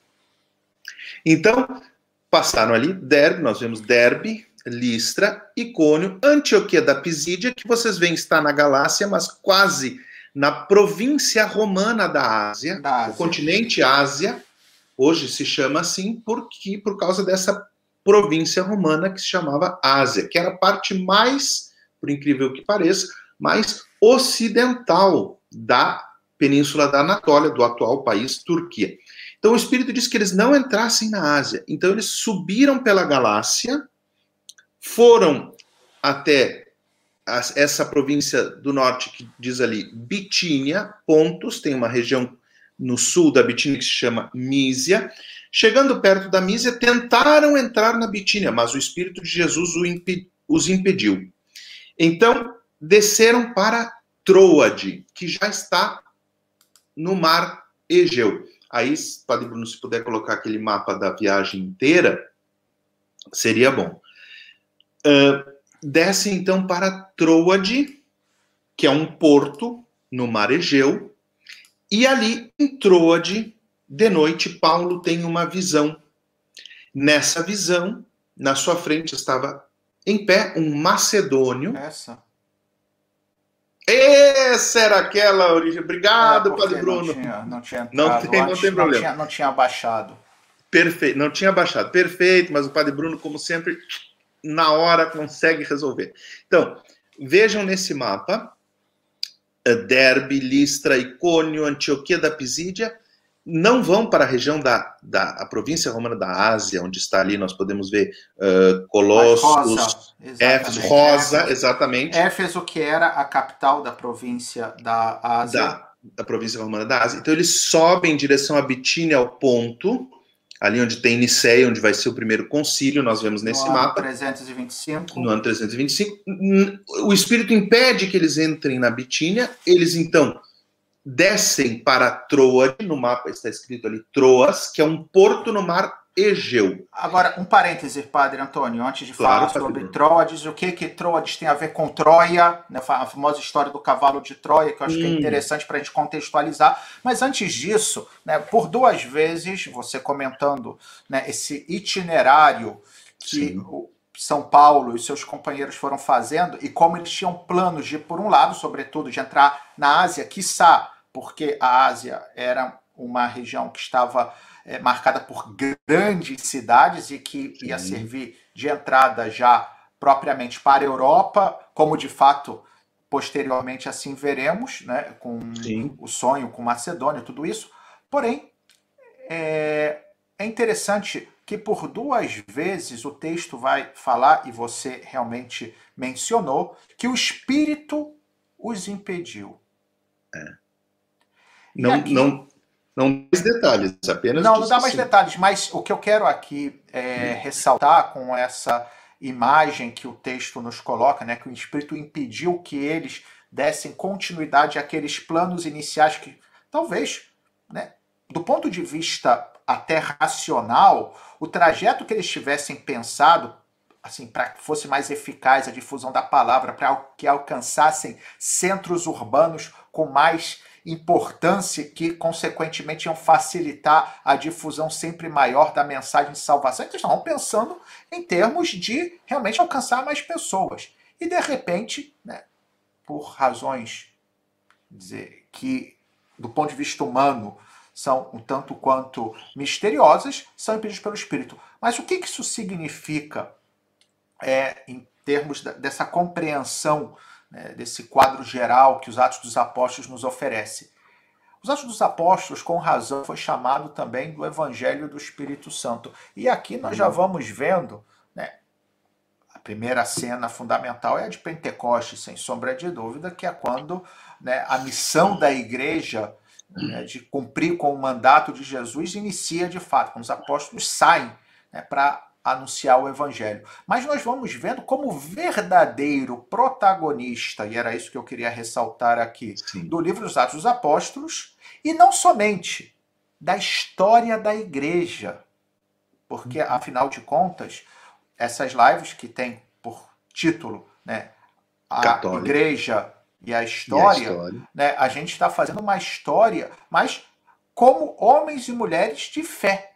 Então, passaram ali Derbe, nós vemos Derbe, Listra, Icônio, Antioquia da Pisídia, que vocês veem está na Galácia, mas quase na província romana da Ásia, da Ásia. o continente Ásia, hoje se chama assim porque por causa dessa província romana que se chamava Ásia, que era a parte mais por incrível que pareça, mais ocidental da península da Anatólia, do atual país Turquia. Então o Espírito diz que eles não entrassem na Ásia. Então eles subiram pela Galácia, foram até essa província do norte que diz ali Bitínia, Pontos, tem uma região no sul da Bitínia que se chama Mísia. Chegando perto da Mísia, tentaram entrar na Bitínia, mas o Espírito de Jesus os impediu. Então, desceram para Troade, que já está no mar Egeu. Aí, Padre Bruno, se puder colocar aquele mapa da viagem inteira, seria bom. Uh, desce então para Troade, que é um porto no mar Egeu, e ali em Troade, de noite, Paulo tem uma visão. Nessa visão, na sua frente estava em pé um macedônio. Essa. Essa era aquela origem. Obrigado, é Padre Bruno. Não tinha, não tinha entrado, não tem, não tem problema. Não tinha, não tinha abaixado. Perfeito, não tinha baixado. Perfeito, mas o Padre Bruno, como sempre, na hora consegue resolver. Então, vejam nesse mapa eh, Derbe, Listra, Icônio, Antioquia da Pisídia, não vão para a região da, da a província romana da Ásia, onde está ali, nós podemos ver uh, Colossos, Éfeso, Rosa, exatamente. Éfeso, que era a capital da província da Ásia. Da, da província romana da Ásia. Então, eles sobem em direção a Bitínia, ao ponto, ali onde tem Niceia, onde vai ser o primeiro concílio, nós vemos nesse no mapa. No ano 325. No ano 325. O Espírito impede que eles entrem na Bitínia, eles então descem para Troade, no mapa está escrito ali Troas, que é um porto no mar Egeu. Agora, um parêntese, Padre Antônio, antes de claro, falar sobre Troades, o que que Troades tem a ver com Troia, né, a famosa história do cavalo de Troia, que eu acho hum. que é hum. interessante para a gente contextualizar. Mas antes disso, né, por duas vezes, você comentando né, esse itinerário que Sim. o São Paulo e seus companheiros foram fazendo, e como eles tinham planos de, por um lado, sobretudo, de entrar na Ásia, quiçá, porque a Ásia era uma região que estava é, marcada por grandes cidades e que Sim. ia servir de entrada já propriamente para a Europa, como de fato posteriormente assim veremos, né, com Sim. o sonho com Macedônia, tudo isso. Porém, é, é interessante que por duas vezes o texto vai falar, e você realmente mencionou, que o Espírito os impediu. É. Não, aqui, não, não mais detalhes, apenas. Não, não dá mais assim. detalhes, mas o que eu quero aqui é, hum. ressaltar com essa imagem que o texto nos coloca, né, que o Espírito impediu que eles dessem continuidade àqueles planos iniciais que talvez, né, do ponto de vista até racional, o trajeto que eles tivessem pensado assim, para que fosse mais eficaz a difusão da palavra, para que alcançassem centros urbanos com mais importância que, consequentemente, iam facilitar a difusão sempre maior da mensagem de salvação. Então, estavam pensando em termos de realmente alcançar mais pessoas. E, de repente, né, por razões dizer, que, do ponto de vista humano, são um tanto quanto misteriosas, são impedidos pelo Espírito. Mas o que isso significa é, em termos dessa compreensão né, desse quadro geral que os Atos dos Apóstolos nos oferecem. Os Atos dos Apóstolos, com razão, foi chamado também do Evangelho do Espírito Santo. E aqui nós já vamos vendo, né, a primeira cena fundamental é a de Pentecostes, sem sombra de dúvida, que é quando né, a missão da igreja né, de cumprir com o mandato de Jesus inicia de fato, quando os apóstolos saem né, para anunciar o evangelho. Mas nós vamos vendo como verdadeiro protagonista, e era isso que eu queria ressaltar aqui, Sim. do livro dos Atos dos Apóstolos, e não somente da história da igreja. Porque, uhum. afinal de contas, essas lives que tem por título né, a Católica. igreja e a história, e a, história. Né, a gente está fazendo uma história, mas como homens e mulheres de fé.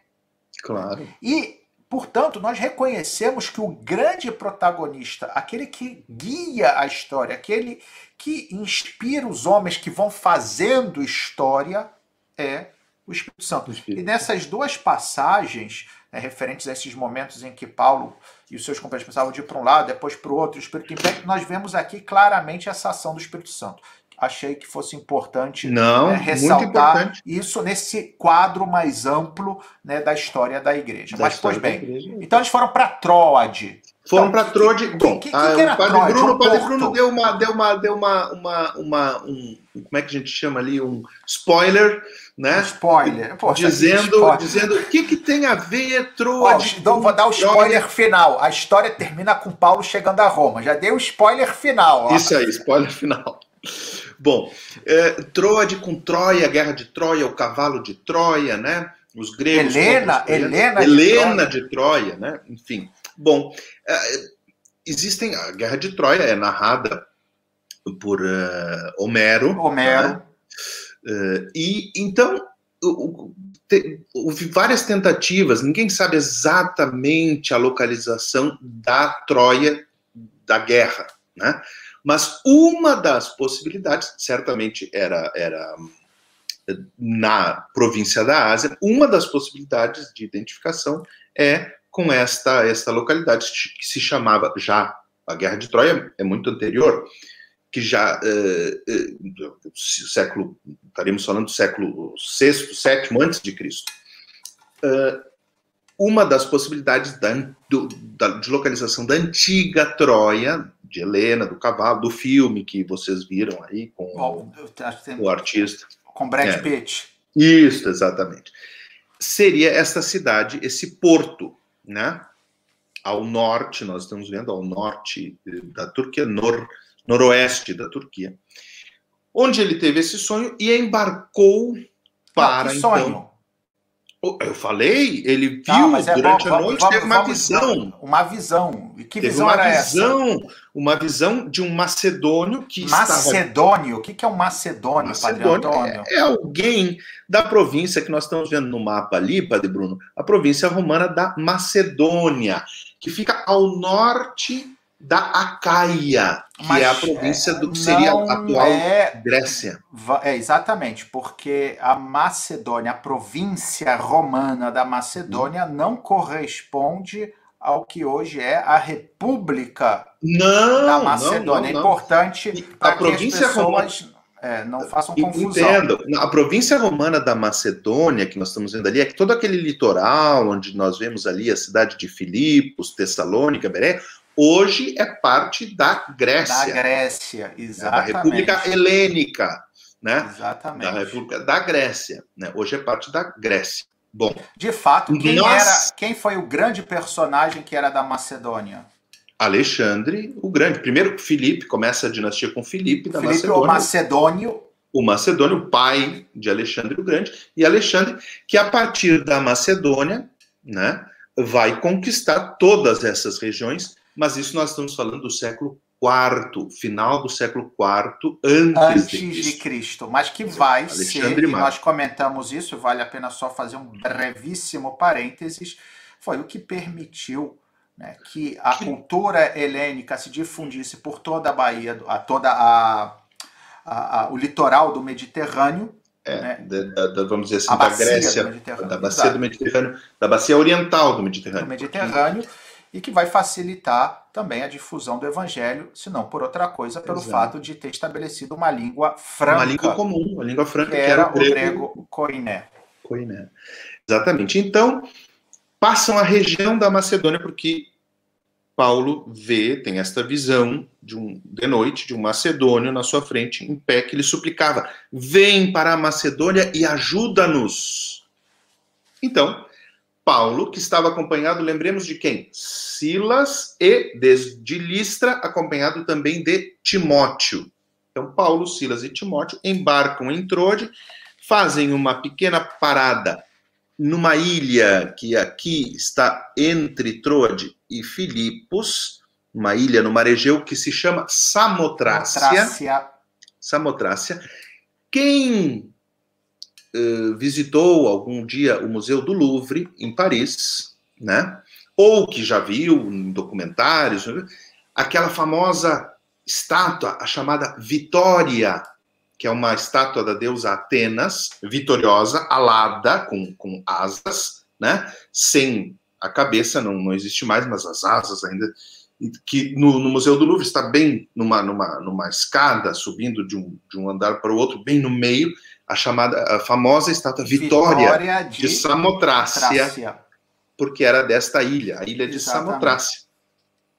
Claro. E Portanto, nós reconhecemos que o grande protagonista, aquele que guia a história, aquele que inspira os homens que vão fazendo história, é o Espírito Santo. Espírito. E nessas duas passagens, né, referentes a esses momentos em que Paulo e os seus companheiros pensavam de ir para um lado, depois para o outro, o Espírito impede, nós vemos aqui claramente essa ação do Espírito Santo achei que fosse importante Não, né, ressaltar isso nesse quadro mais amplo né, da história da igreja. Da Mas, pois bem, então eles foram para Troade. Foram então, para Troade. Bom, que, que, que ah, o Padre Troade? Bruno, um Padre Bruno deu uma, deu uma, deu uma, uma, uma um, como é que a gente chama ali, um spoiler, né? Um spoiler. Poxa, dizendo, spoiler. dizendo o que, que tem a ver Troade. Então vou dar o spoiler Troade. final. A história termina com Paulo chegando a Roma. Já dei o spoiler final. Ó. Isso aí, spoiler final. Bom, é, Troade com Troia, a guerra de Troia, o cavalo de Troia, né? Os gregos. Helena, Helena, Helena de, Troia. de Troia, né? Enfim. Bom, é, existem. A guerra de Troia é narrada por uh, Homero. Homero. Né? Uh, e então houve várias tentativas, ninguém sabe exatamente a localização da Troia da guerra, né? Mas uma das possibilidades, certamente era, era na província da Ásia, uma das possibilidades de identificação é com esta, esta localidade que se chamava já a Guerra de Troia é muito anterior, que já uh, uh, século estaremos falando do século VI, VII antes de Cristo. Uh, uma das possibilidades da, do, da, de localização da antiga Troia, de Helena, do cavalo, do filme que vocês viram aí com Bom, o, o artista. Com Brad é. Pitt. Isso, exatamente. Seria esta cidade, esse porto, né? Ao norte, nós estamos vendo ao norte da Turquia, nor, noroeste da Turquia, onde ele teve esse sonho e embarcou para Não, então. Sonho? Eu falei, ele viu Não, é durante bom, a noite, vamos, teve uma vamos, visão. Uma visão. E que teve visão era visão, essa? Uma visão de um macedônio que Macedônio? Estava... O que é um macedônio, macedônio Padre Antônio? É, é, alguém da província que nós estamos vendo no mapa ali, Padre Bruno, a província romana da Macedônia, que fica ao norte da Acaia, que Mas, é a província do que seria a atual é, Grécia. É, exatamente, porque a Macedônia, a província romana da Macedônia, hum. não corresponde ao que hoje é a República não, da Macedônia. Não, não, é importante para que as pessoas romana... é, não façam confusão. Entendo. A província romana da Macedônia, que nós estamos vendo ali, é que todo aquele litoral onde nós vemos ali a cidade de Filipos, Tessalônica, Beré, hoje é parte da Grécia. Da Grécia, exatamente. Da República Helênica, né? Exatamente. Da República da Grécia, né? Hoje é parte da Grécia. Bom. De fato, quem nós... era, quem foi o grande personagem que era da Macedônia? Alexandre o Grande. Primeiro, Filipe, começa a dinastia com Filipe da Filipe Macedônia. o Macedônio. O Macedônio, o pai de Alexandre o Grande, e Alexandre, que a partir da Macedônia, né, vai conquistar todas essas regiões mas isso nós estamos falando do século IV, final do século IV antes, antes de, Cristo. de, Cristo. Mas que vai Alexandre ser, e nós comentamos isso, vale a pena só fazer um brevíssimo parênteses, foi o que permitiu né, que a que... cultura helênica se difundisse por toda a Bahia, a toda a, a, a o litoral do Mediterrâneo, é, né? da, da, vamos dizer assim, da Grécia, da bacia do Mediterrâneo, da bacia oriental do Mediterrâneo. Do Mediterrâneo e que vai facilitar também a difusão do evangelho, se não por outra coisa, pelo Exato. fato de ter estabelecido uma língua franca. Uma língua comum, uma língua franca que, que era, era, o grego, grego koiné. koiné. Exatamente. Então, passam a região da Macedônia, porque Paulo vê, tem esta visão de, um, de noite de um macedônio na sua frente, em pé, que lhe suplicava: Vem para a Macedônia e ajuda-nos. Então, Paulo, que estava acompanhado, lembremos de quem? Silas e desde Listra, acompanhado também de Timóteo. Então, Paulo, Silas e Timóteo embarcam em Trode, fazem uma pequena parada numa ilha que aqui está entre Trode e Filipos, uma ilha no mar Egeu que se chama Samotrácia. Samotrácia. Samotrácia. Quem uh, visitou algum dia o Museu do Louvre, em Paris, né? ou que já viu em documentários, aquela famosa estátua, a chamada Vitória, que é uma estátua da deusa Atenas, vitoriosa, alada, com, com asas, né? sem a cabeça, não, não existe mais, mas as asas ainda que no, no, Museu do Louvre está bem numa, numa, numa escada, subindo de um, de um andar para o outro, bem no meio, a chamada, a famosa estátua Vitória, Vitória de, de Samotrácia, porque era desta ilha, a ilha de Exatamente. Samotrácia,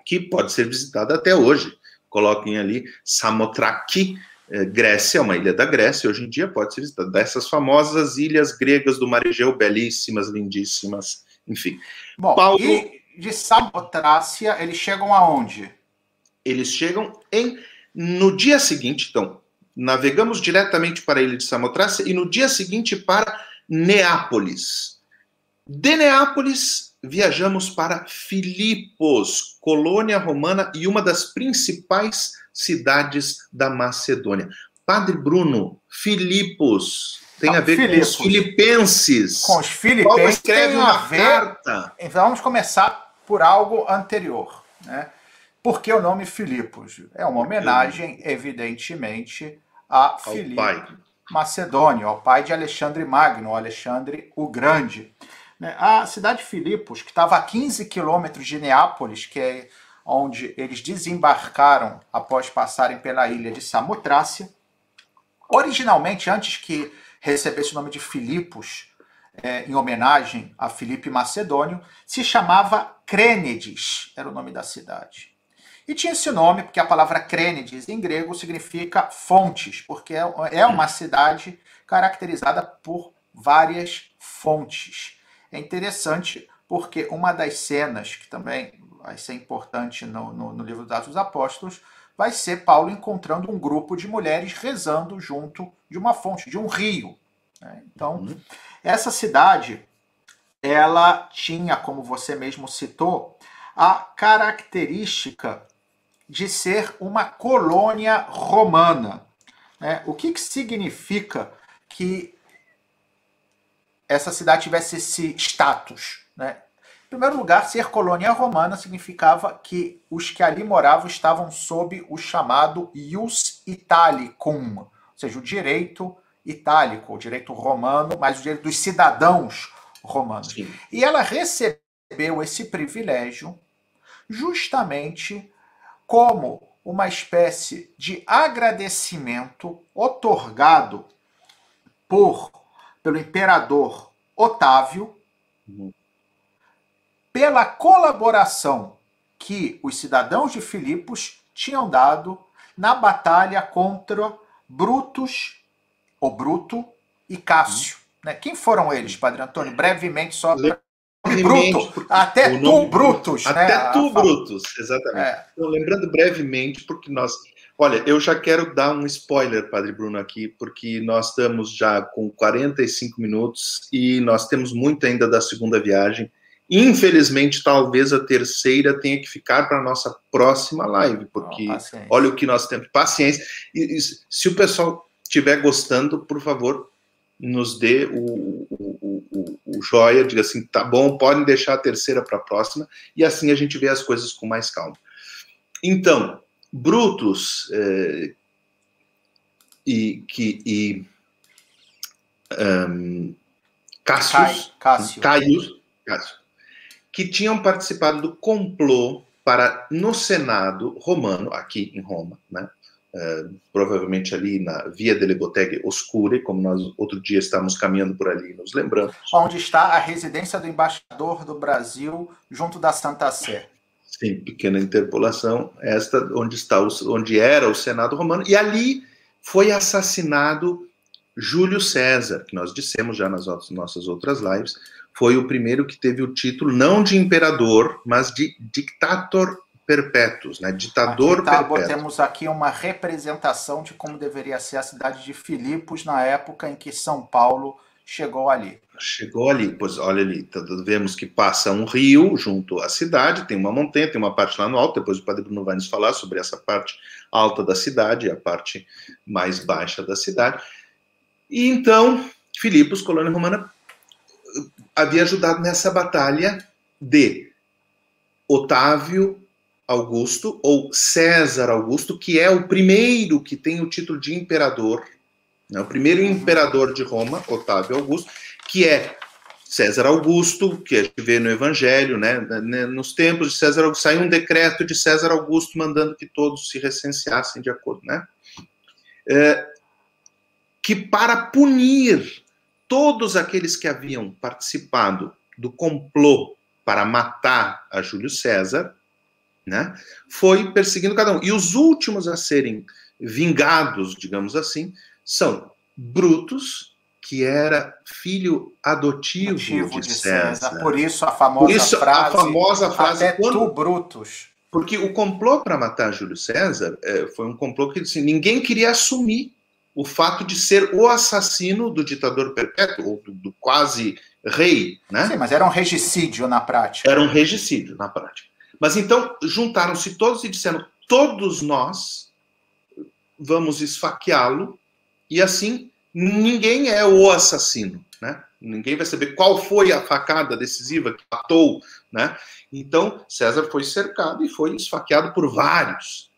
que pode ser visitada até hoje. Coloquem ali Samotraki, eh, Grécia, uma ilha da Grécia, hoje em dia pode ser visitada. Dessas famosas ilhas gregas do Mar Egeu, belíssimas, lindíssimas, enfim. Bom, Paulo... e de Samotrácia, eles chegam aonde? Eles chegam em no dia seguinte, então, navegamos diretamente para a ilha de Samotrácia e no dia seguinte para Neápolis. De Neápolis, viajamos para Filipos, colônia romana e uma das principais cidades da Macedônia. Padre Bruno, Filipos tem a ver Filipos. com os filipenses. Com os filipenses escreve uma ver... carta. Então vamos começar por algo anterior, né? Por que o nome Filipos? É uma homenagem, evidentemente, a Filipe, Macedônio, ao pai de Alexandre Magno, Alexandre o Grande. Né? A cidade de Filipos, que estava a 15 quilômetros de Neápolis, que é onde eles desembarcaram após passarem pela ilha de Samotrácia, originalmente, antes que recebesse o nome de Filipos, é, em homenagem a Filipe Macedônio, se chamava Crênides, era o nome da cidade. E tinha esse nome porque a palavra Crênides em grego significa fontes, porque é, é uma cidade caracterizada por várias fontes. É interessante porque uma das cenas que também vai ser importante no, no, no livro dos Atos dos Apóstolos vai ser Paulo encontrando um grupo de mulheres rezando junto de uma fonte, de um rio. Né? Então, uhum. essa cidade, ela tinha, como você mesmo citou, a característica de ser uma colônia romana. Né? O que, que significa que essa cidade tivesse esse status? Né? Em primeiro lugar, ser colônia romana significava que os que ali moravam estavam sob o chamado ius italicum, ou seja, o direito itálico, o direito romano, mas o direito dos cidadãos romanos. Sim. E ela recebeu esse privilégio justamente como uma espécie de agradecimento otorgado por pelo imperador Otávio uhum. pela colaboração que os cidadãos de Filipos tinham dado na batalha contra Brutus, o Bruto e Cássio. Uhum. Né? Quem foram eles, Padre Antônio? Brevemente, só para Bruto, até tu, Brutus. Até né? tu, Brutus, exatamente. É. Então, lembrando brevemente, porque nós. Olha, eu já quero dar um spoiler, Padre Bruno, aqui, porque nós estamos já com 45 minutos e nós temos muito ainda da segunda viagem. Infelizmente, talvez a terceira tenha que ficar para a nossa próxima live, porque oh, olha o que nós temos. Paciência. E, e, se o pessoal estiver gostando, por favor, nos dê o, o, joia, diga assim, tá bom, podem deixar a terceira para a próxima, e assim a gente vê as coisas com mais calma. Então, Brutus é, e, que, e um, Cassius, Cássio. Caius, Cássio, que tinham participado do complô para, no Senado romano, aqui em Roma, né, Uh, provavelmente ali na Via delle Botteghe Oscure, como nós outro dia estávamos caminhando por ali, nos lembramos. Onde está a residência do embaixador do Brasil junto da Santa Sé. Sim, pequena interpolação, esta onde está o, onde era o Senado Romano e ali foi assassinado Júlio César, que nós dissemos já nas nossas outras lives, foi o primeiro que teve o título não de imperador, mas de dictator perpétuos, né? Ditador aqui tá, perpétuo. Temos aqui uma representação de como deveria ser a cidade de Filipos na época em que São Paulo chegou ali. Chegou ali, pois olha ali, tá, vemos que passa um rio junto à cidade, tem uma montanha, tem uma parte lá no alto, depois o Padre Bruno vai nos falar sobre essa parte alta da cidade a parte mais baixa da cidade. E então, Filipos, colônia romana, havia ajudado nessa batalha de Otávio Augusto, ou César Augusto, que é o primeiro que tem o título de imperador, né, o primeiro imperador de Roma, Otávio Augusto, que é César Augusto, que a gente vê no Evangelho, né, né, nos tempos de César Augusto, saiu um decreto de César Augusto mandando que todos se recenseassem de acordo, né? É, que para punir todos aqueles que haviam participado do complô para matar a Júlio César, né, foi perseguindo cada um. E os últimos a serem vingados, digamos assim, são Brutus, que era filho adotivo, de, de César. César. Por isso a famosa Por isso, frase, a famosa frase até quando, tu, Brutus. Porque o complô para matar Júlio César é, foi um complô que assim, ninguém queria assumir o fato de ser o assassino do ditador perpétuo, ou do, do quase rei. Né? Sim, mas era um regicídio na prática. Era um regicídio na prática. Mas então juntaram-se todos e disseram: todos nós vamos esfaqueá-lo, e assim ninguém é o assassino, né? Ninguém vai saber qual foi a facada decisiva que matou, né? Então César foi cercado e foi esfaqueado por vários.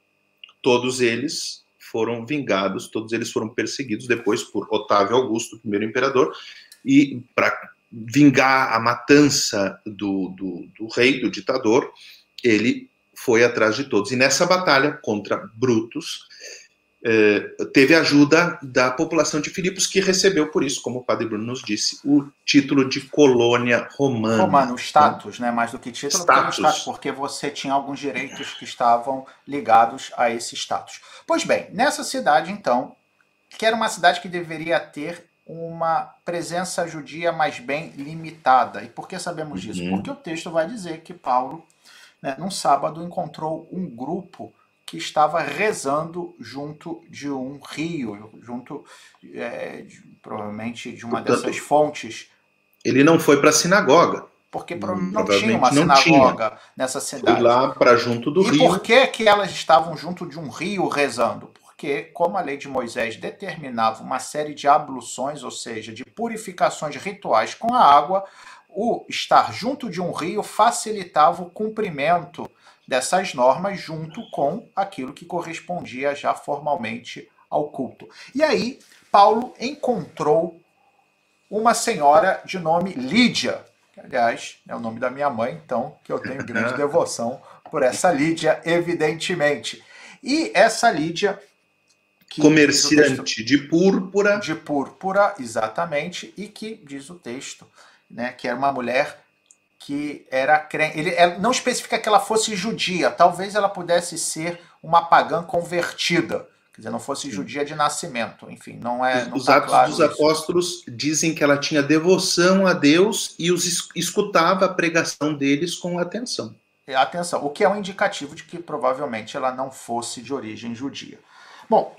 Todos eles foram vingados, todos eles foram perseguidos depois por Otávio Augusto, o primeiro imperador, e para vingar a matança do, do, do rei, do ditador, ele foi atrás de todos. E nessa batalha contra Brutus, eh, teve ajuda da população de Filipos, que recebeu, por isso, como o padre Bruno nos disse, o título de colônia romana. Romano, status, né? mais do que título, status. Porque, status, porque você tinha alguns direitos que estavam ligados a esse status. Pois bem, nessa cidade, então, que era uma cidade que deveria ter uma presença judia mais bem limitada. E por que sabemos disso? Uhum. Porque o texto vai dizer que Paulo né, num sábado, encontrou um grupo que estava rezando junto de um rio, junto é, de, provavelmente de uma Portanto, dessas fontes. Ele não foi para a sinagoga. Porque hum, não tinha uma sinagoga tinha. nessa cidade. Foi lá para junto do e rio. E por que, que elas estavam junto de um rio rezando? Porque, como a lei de Moisés determinava uma série de abluções, ou seja, de purificações rituais com a água, o estar junto de um rio facilitava o cumprimento dessas normas junto com aquilo que correspondia já formalmente ao culto. E aí, Paulo encontrou uma senhora de nome Lídia, que, aliás, é o nome da minha mãe, então, que eu tenho grande [laughs] devoção por essa Lídia, evidentemente. E essa Lídia. Comerciante texto, de púrpura. De púrpura, exatamente, e que, diz o texto, né, que era uma mulher que era crente. Ele não especifica que ela fosse judia, talvez ela pudesse ser uma pagã convertida. Quer dizer, não fosse judia de nascimento, enfim, não é. Não os tá Atos claro dos isso. Apóstolos dizem que ela tinha devoção a Deus e os escutava a pregação deles com atenção. Atenção, o que é um indicativo de que provavelmente ela não fosse de origem judia. Bom,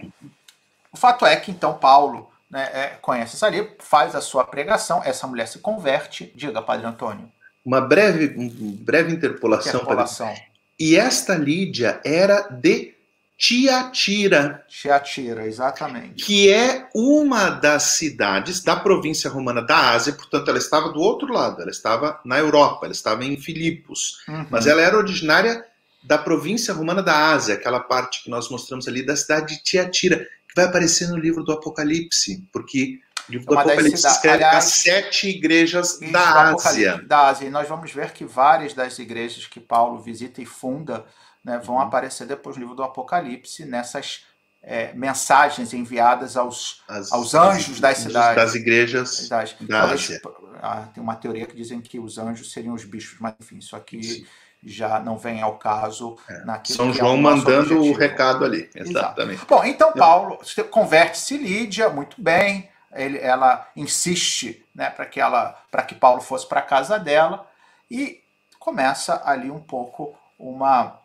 o fato é que então Paulo né, é, conhece essa ali, faz a sua pregação, essa mulher se converte. Diga, Padre Antônio. Uma breve, um breve interpolação. interpolação. E esta Lídia era de Tiatira. Tiatira, exatamente. Que é uma das cidades da província romana da Ásia, portanto, ela estava do outro lado, ela estava na Europa, ela estava em Filipos. Uhum. Mas ela era originária da província romana da Ásia, aquela parte que nós mostramos ali da cidade de Tiatira vai aparecer no livro do Apocalipse, porque o livro do Uma Apocalipse escreve aliás, as sete igrejas da Ásia. Da Ásia. E nós vamos ver que várias das igrejas que Paulo visita e funda né, vão uhum. aparecer depois no livro do Apocalipse, nessas é, mensagens enviadas aos, as, aos anjos as, das cidades. Das igrejas das, da Ásia. Ah, tem uma teoria que dizem que os anjos seriam os bichos, mas enfim, isso aqui Sim já não vem ao caso é. naquilo São João é o mandando objetivo. o recado ali, exatamente. Exato. Bom, então Paulo converte-se Lídia, muito bem, ele, ela insiste né, para que ela para que Paulo fosse para a casa dela e começa ali um pouco uma,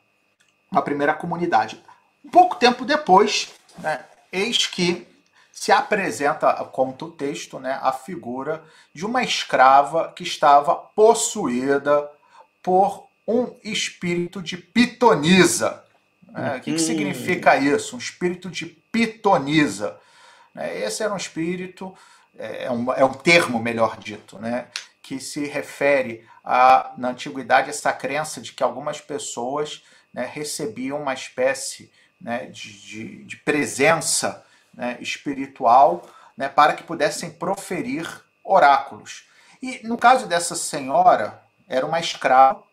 uma primeira comunidade. Um pouco tempo depois, né, eis que se apresenta, conta o texto, né, a figura de uma escrava que estava possuída por um espírito de pitonisa. É, o que, que, hum. significa isso? Um espírito de pitonisa. É, esse era um espírito, é, é um, é um termo, melhor dito, né, que se refere a, na antiguidade, essa crença de que algumas pessoas né, recebiam uma espécie né, de, de, de, presença né, espiritual né, para que pudessem proferir oráculos. E no caso dessa senhora, era uma escrava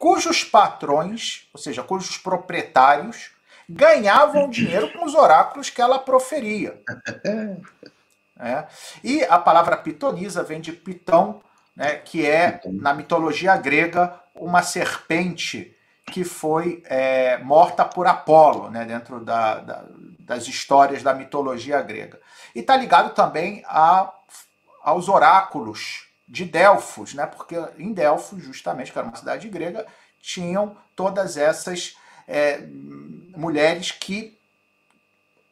cujos patrões, ou seja, cujos proprietários, ganhavam [laughs] dinheiro com os oráculos que ela proferia. [laughs] É. E a palavra pitonisa vem de pitão, né, que é, na mitologia grega, uma serpente que foi é, morta por Apolo, né, dentro da, da, das histórias da mitologia grega. E está ligado também a, aos oráculos de Delfos, né? porque em Delfos, justamente, que era uma cidade grega, tinham todas essas é, mulheres que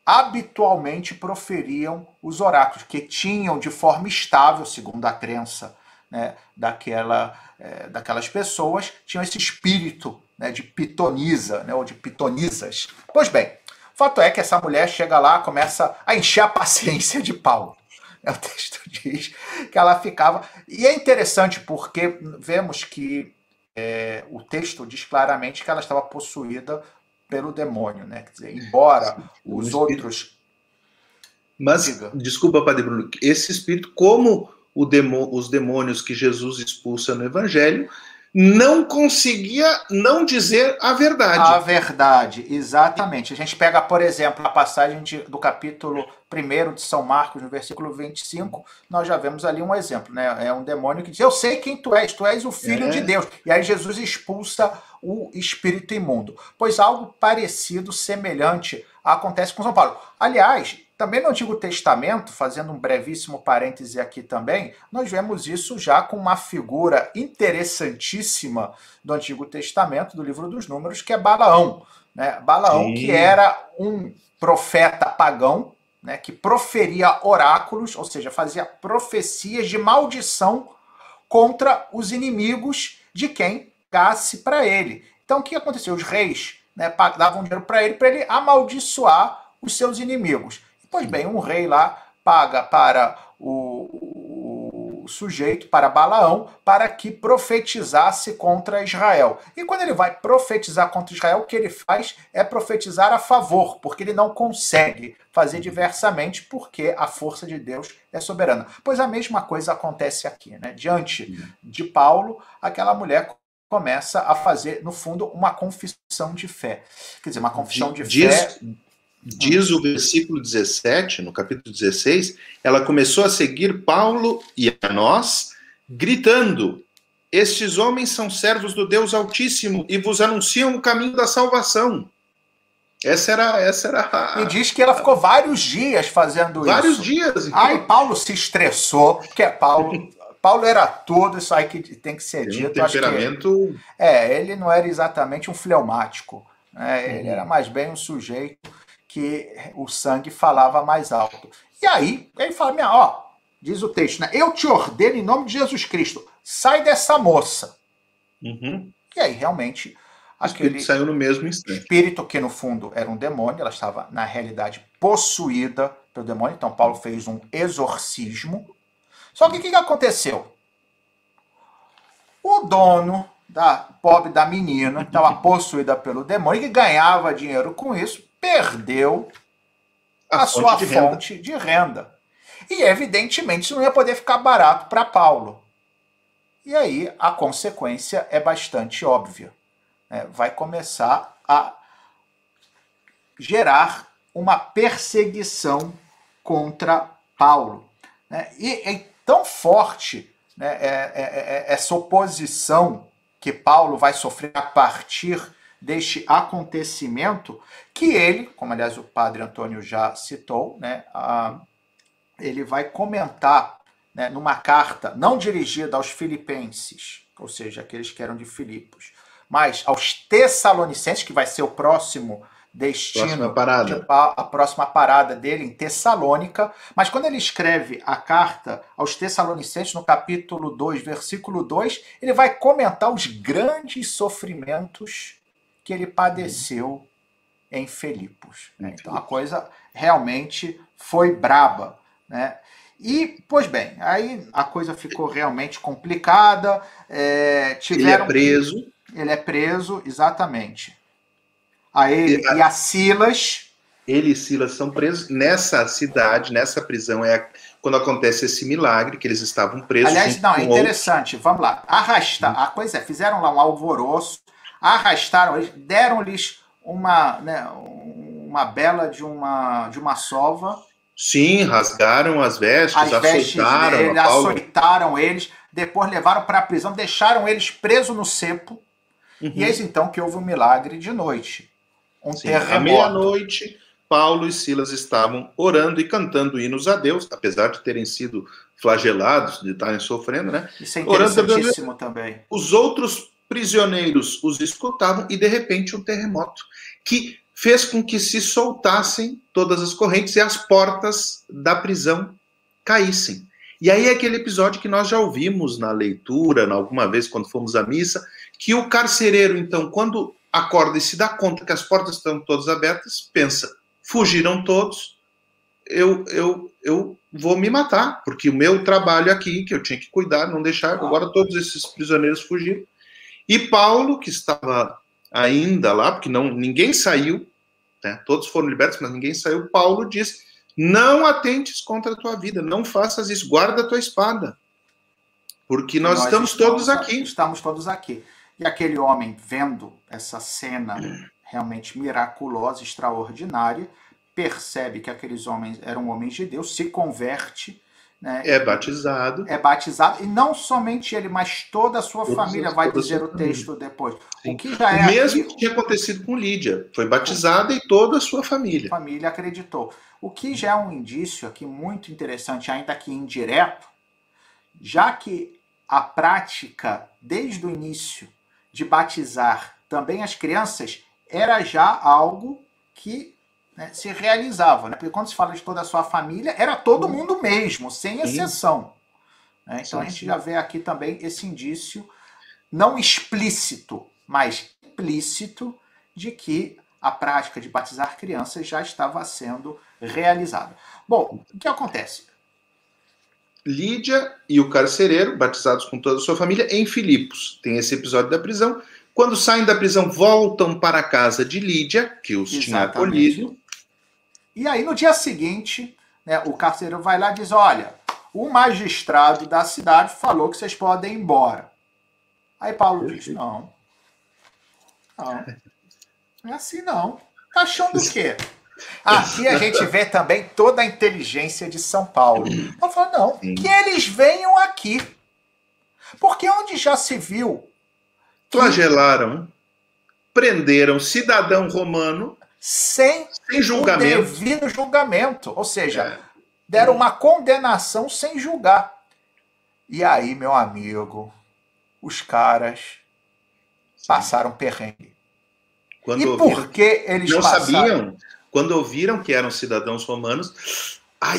habitualmente proferiam os oráculos, que tinham de forma estável, segundo a crença né, daquela, é, daquelas pessoas, tinham esse espírito né, de pitonisa, né, ou de pitonisas. Pois bem, o fato é que essa mulher chega lá, começa a encher a paciência de Paulo. [laughs] O texto diz que ela ficava. E é interessante porque vemos que é, o texto diz claramente que ela estava possuída pelo demônio, né? Quer dizer, embora os outros. Mas, Diga. desculpa, Padre Bruno, esse espírito, como demo, os demônios que Jesus expulsa no Evangelho, não conseguia não dizer a verdade. A verdade, exatamente. A gente pega, por exemplo, a passagem de, do capítulo 1 de São Marcos, no versículo 25, nós já vemos ali um exemplo, né? É um demônio que diz: Eu sei quem tu és, tu és o filho é. de Deus. E aí Jesus expulsa o espírito imundo. Pois algo parecido, semelhante, acontece com São Paulo. Aliás, também no Antigo Testamento, fazendo um brevíssimo parêntese aqui também, nós vemos isso já com uma figura interessantíssima do Antigo Testamento, do livro dos Números, que é Balaão. Né? Balaão, Sim. que era um profeta pagão, né, que proferia oráculos, ou seja, fazia profecias de maldição contra os inimigos de quem gasse para ele. Então, o que aconteceu? Os reis né, davam dinheiro para ele, para ele amaldiçoar os seus inimigos. Pois bem, um rei lá paga para o, o, sujeito, para Balaão, para que profetizasse contra Israel. E quando ele vai profetizar contra Israel, o que ele faz é profetizar a favor, porque ele não consegue fazer diversamente, porque a força de Deus é soberana. Pois a mesma coisa acontece aqui, né? Diante de Paulo, aquela mulher começa a fazer, no fundo, uma confissão de fé. Quer dizer, uma confissão de diz, fé Diz o versículo 17, no capítulo 16, ela começou a seguir Paulo e a nós, gritando: Estes homens são servos do Deus Altíssimo e vos anunciam o caminho da salvação. Essa era, essa era a... E diz que ela ficou vários dias fazendo vários isso. Vários dias. Aí Paulo se estressou, porque é Paulo. [laughs] Paulo era tudo isso aí que tem que ser tem dito. Um temperamento. Que, é, ele não era exatamente um fleumático. Né? Ele uhum. era mais bem um sujeito que o sangue falava mais alto. E aí, ele fala: minha, ó, diz o texto, né? Eu te ordeno em nome de Jesus Cristo, sai dessa moça. Uhum. E aí, realmente, aquele saiu no mesmo instante. espírito que no fundo era um demônio, ela estava na realidade possuída pelo demônio. Então, Paulo fez um exorcismo. Só que o que, que aconteceu? O dono da pobre da menina, que estava [laughs] possuída pelo demônio, que ganhava dinheiro com isso, perdeu a, a fonte sua de fonte renda. de renda. E, evidentemente, isso não ia poder ficar barato para Paulo. E aí a consequência é bastante óbvia. Né? Vai começar a gerar uma perseguição contra Paulo. Né? E é tão forte né, é, é, é, essa oposição que Paulo vai sofrer a partir deste acontecimento, que ele, como aliás o padre Antônio já citou, né, a, ele vai comentar né, numa carta não dirigida aos filipenses, ou seja, aqueles que eram de Filipos, mas aos Tessalonicenses, que vai ser o próximo destino, próxima parada. a próxima parada dele em Tessalônica. Mas quando ele escreve a carta aos Tessalonicenses, no capítulo 2, versículo 2, ele vai comentar os grandes sofrimentos que ele padeceu em Filipos. Né? Então a coisa realmente foi braba. Né? E, pois bem, aí a coisa ficou realmente complicada. É, tiveram ele é preso. Ele é preso, exatamente. A ele e a Silas. Ele e Silas são presos nessa cidade, nessa prisão. É quando acontece esse milagre, que eles estavam presos. Aliás, não, é interessante. Outros. Vamos lá. Arrastar. Hum. A coisa é, fizeram lá um alvoroço arrastaram eles, deram-lhes uma, né, uma bela de uma, de uma sova. Sim, rasgaram as vestes, as açoitaram, vestes açoitaram eles, depois levaram para a prisão, deixaram eles presos no cepo. Uhum. E eis então que houve um milagre de noite. Um Sim, terremoto. À meia-noite, Paulo e Silas estavam orando e cantando hinos a Deus, apesar de terem sido flagelados, de estarem sofrendo, né? Isso é interessantíssimo orando, também. Os outros prisioneiros os escutavam e de repente um terremoto que fez com que se soltassem todas as correntes e as portas da prisão caíssem. E aí é aquele episódio que nós já ouvimos na leitura, alguma vez quando fomos à missa, que o carcereiro, então, quando acorda e se dá conta que as portas estão todas abertas, pensa: fugiram todos, eu, eu, eu vou me matar, porque o meu trabalho aqui, que eu tinha que cuidar, não deixar, agora todos esses prisioneiros fugiram. E Paulo, que estava ainda lá, porque não ninguém saiu, né? todos foram libertos, mas ninguém saiu. Paulo diz: não atentes contra a tua vida, não faças isso, guarda a tua espada. Porque nós, nós estamos, estamos todos aqui. Estamos todos aqui. E aquele homem, vendo essa cena realmente miraculosa, extraordinária, percebe que aqueles homens eram homens de Deus, se converte. Né, é batizado. É batizado. E não somente ele, mas toda a sua toda família, vai dizer o texto depois. Sim. O que já é. O mesmo que tinha acontecido com Lídia. Foi batizada e toda a sua família. A família acreditou. O que já é um indício aqui muito interessante, ainda que indireto, já que a prática, desde o início, de batizar também as crianças era já algo que né, se realizava. Né? Porque quando se fala de toda a sua família, era todo uhum. mundo mesmo, sem exceção. Né? Então sim, a gente sim. já vê aqui também esse indício, não explícito, mas implícito, de que a prática de batizar crianças já estava sendo realizada. Bom, o que acontece? Lídia e o carcereiro, batizados com toda a sua família, em Filipos. Tem esse episódio da prisão. Quando saem da prisão, voltam para a casa de Lídia, que os Exatamente. tinha acolhido. E aí, no dia seguinte, né, o carcereiro vai lá e diz: Olha, o magistrado da cidade falou que vocês podem ir embora. Aí Paulo diz: Não. Não. Não é assim, não. Tá achando o quê? Aqui a gente vê também toda a inteligência de São Paulo. Eu falo, não, que eles venham aqui. Porque onde já se viu. Flagelaram, prenderam cidadão romano sem, sem julgamento. devido julgamento. Ou seja, é. deram uma condenação sem julgar. E aí, meu amigo, os caras passaram perrengue. Quando e por que eles não passaram? sabiam quando ouviram que eram cidadãos romanos, ai,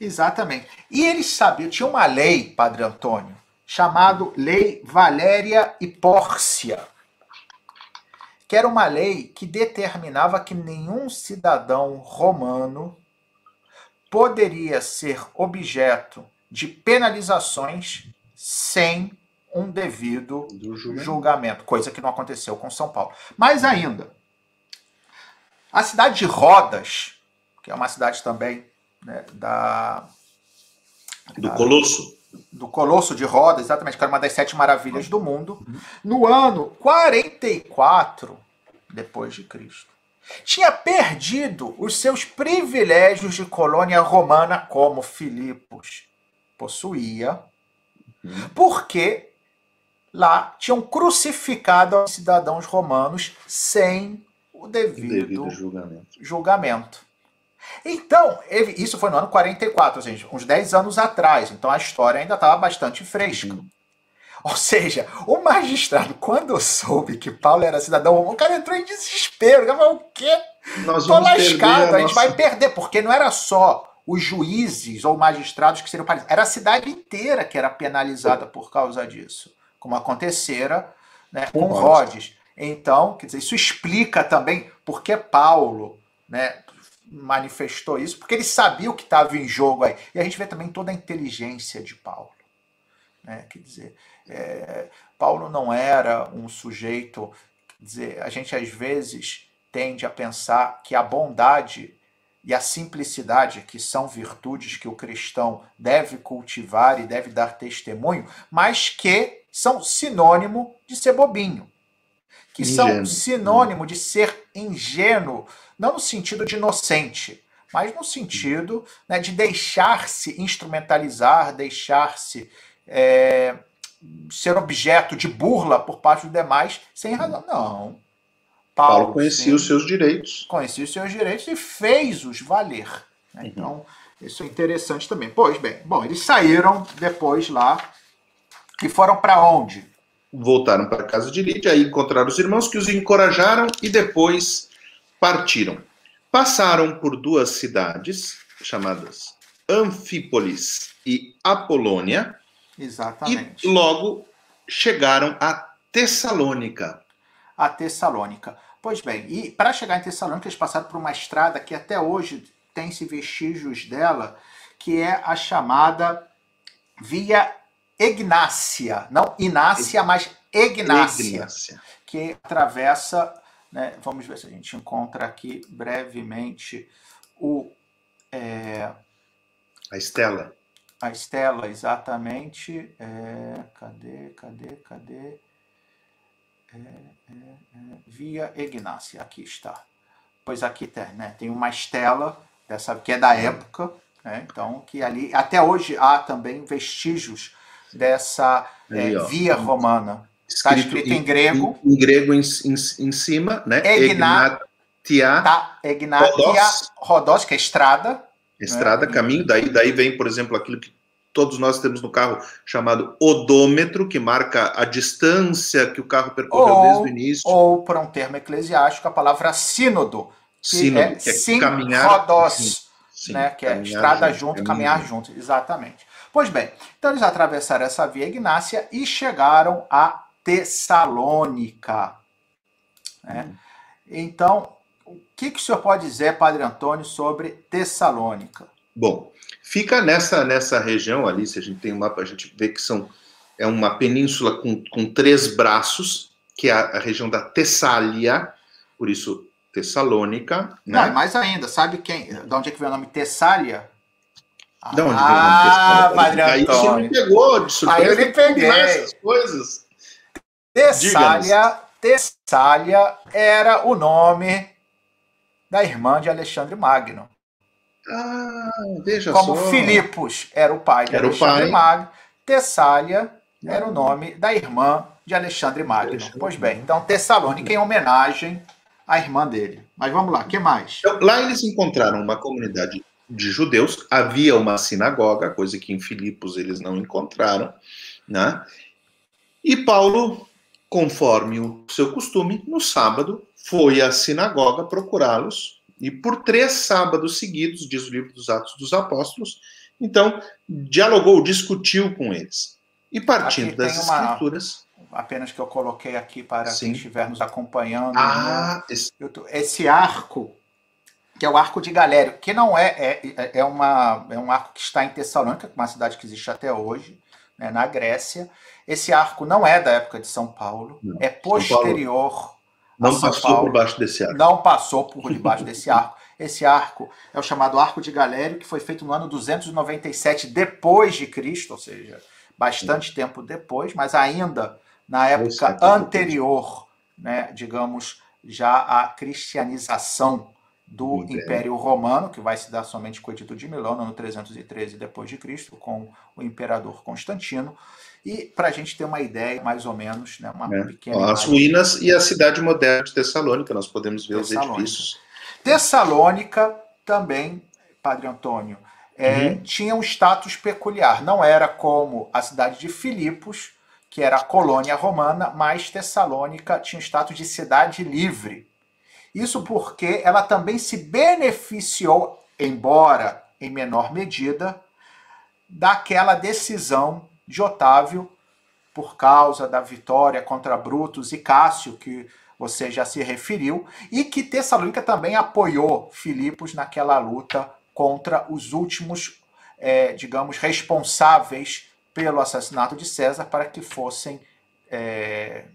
Exatamente. E eles sabiam, tinha uma lei, Padre Antônio, chamado Lei Valéria e Pórcia, que era uma lei que determinava que nenhum cidadão romano poderia ser objeto de penalizações sem um devido julgamento. julgamento, coisa que não aconteceu com São Paulo. Mais ainda, a cidade de Rodas, que é uma cidade também né, da. Do da, Colosso. Do Colosso de Rodas, exatamente, que era uma das sete maravilhas do mundo, no ano 44 depois de Cristo. Tinha perdido os seus privilégios de colônia romana, como Filipos possuía, porque lá tinham crucificado os cidadãos romanos sem o devido, devido julgamento. julgamento. Então, isso foi no ano 44, gente, uns 10 anos atrás. Então a história ainda estava bastante fresca. Uhum. Ou seja, o magistrado, quando soube que Paulo era cidadão romano, o cara entrou em desespero. Ele falou, o quê? Nós Tô lascado, a, a gente vai perder, porque não era só os juízes ou magistrados que seriam penalizados, era a cidade inteira que era penalizada por causa disso, como acontecera né, com Rhodes. Então, quer dizer, isso explica também por que Paulo né, manifestou isso, porque ele sabia o que estava em jogo aí. E a gente vê também toda a inteligência de Paulo. Né? Quer dizer, é, Paulo não era um sujeito. Quer dizer, a gente às vezes tende a pensar que a bondade e a simplicidade, que são virtudes que o cristão deve cultivar e deve dar testemunho, mas que são sinônimo de ser bobinho que ingênuo. são sinônimo de ser ingênuo, não no sentido de inocente, mas no sentido né, de deixar-se instrumentalizar, deixar-se é, ser objeto de burla por parte dos demais sem razão. Não. Paulo, Paulo conhecia sim, os seus direitos. Conhecia os seus direitos e fez-os valer. Né? Uhum. Então, isso é interessante também. Pois bem, bom, eles saíram depois lá e foram para onde? voltaram para a casa de Lídia, aí encontraram os irmãos que os encorajaram e depois partiram. Passaram por duas cidades chamadas Anfípolis e Apolônia. Exatamente. E logo chegaram a Tessalônica. A Tessalônica. Pois bem, e para chegar em Tessalônica, eles passaram por uma estrada que até hoje tem-se vestígios dela, que é a chamada Via Ignácia, não Inácia, mas Egnácia, Egnácia. que atravessa, né, vamos ver se a gente encontra aqui brevemente o... É, a Estela. A Estela, exatamente. É, cadê, cadê, cadê? É, é, é via Egnácia, aqui está. Pois aqui tem, né, tem uma estela, dessa, que é da época, né, então que ali, até hoje há também vestígios dessa é, via romana. Está escrito, escrito em, em, grego. Em, em grego em, em, cima, né? Egnatia. Tá, Egnatia Rodos, Rodos que é estrada. Estrada, né? caminho. Daí, daí vem, por exemplo, aquilo que todos nós temos no carro chamado odômetro, que marca a distância que o carro percorreu ou, desde o início. Ou, para um termo eclesiástico, a palavra sínodo, que sínodo, é, que é sim, caminhar, rodos, sim, sim, né, que é estrada junto, junto caminhar junto, exatamente. Pois bem, então eles atravessaram essa via Ignácia e chegaram a Tessalônica. Né? Hum. Então, o que, que o senhor pode dizer, Padre Antônio, sobre Tessalônica? Bom, fica nessa, nessa região ali, se a gente tem um mapa, a gente vê que são, é uma península com, com três braços, que é a, a região da Tessália, por isso Tessalônica. Né? Não, mais ainda, sabe quem, de onde é que vem o nome Tessália? De onde ah, vem o nome Tessália? Aí você me pegou de surpresa. Aí eu me peguei. Essas coisas. Tessália, Tessália era o nome da irmã de Alexandre Magno. Ah, veja Como só. Filipos era o pai de era Alexandre. Magno, Tessália era o nome da irmã de Alexandre Magno. Alexandre. Pois bem, então Tessalônica em homenagem à irmã dele. Mas vamos lá, o que mais? Então, lá eles encontraram uma comunidade de judeus, havia uma sinagoga, coisa que em Filipos eles não encontraram, né? E Paulo, conforme o seu costume, no sábado, foi à sinagoga procurá-los e por três sábados seguidos, diz o livro dos Atos dos Apóstolos, então dialogou, discutiu com eles. E partindo das uma, escrituras. Apenas que eu coloquei aqui para Sim. quem estiver nos acompanhando. Ah, né? esse... Tô, esse... arco, que é o arco de Galério, que não é, é, é, uma, é um arco que está em Tessalônica, uma cidade que existe até hoje, né, na Grécia. Esse arco não é da época de São Paulo, não. é posterior não passou Paulo, por baixo desse arco. Não passou por debaixo desse arco. Esse arco é o chamado Arco de Galério, que foi feito no ano 297 depois de Cristo, ou seja, bastante tempo depois, mas ainda na época anterior, né, digamos, já à cristianização do Império Romano, que vai se dar somente com o Edito de Milão, no ano 313 depois de Cristo, com o imperador Constantino. E para a gente ter uma ideia, mais ou menos, né, uma é. pequena. As ruínas e a cidade moderna de Tessalônica, nós podemos ver os edifícios. Tessalônica também, Padre Antônio, é, uhum. tinha um status peculiar. Não era como a cidade de Filipos, que era a colônia romana, mas Tessalônica tinha o status de cidade livre. Isso porque ela também se beneficiou, embora em menor medida, daquela decisão de Otávio por causa da vitória contra Brutus e Cássio, que você já se referiu, e que Tessalônica também apoiou Filipos naquela luta contra os últimos, é, digamos, responsáveis pelo assassinato de César para que fossem é,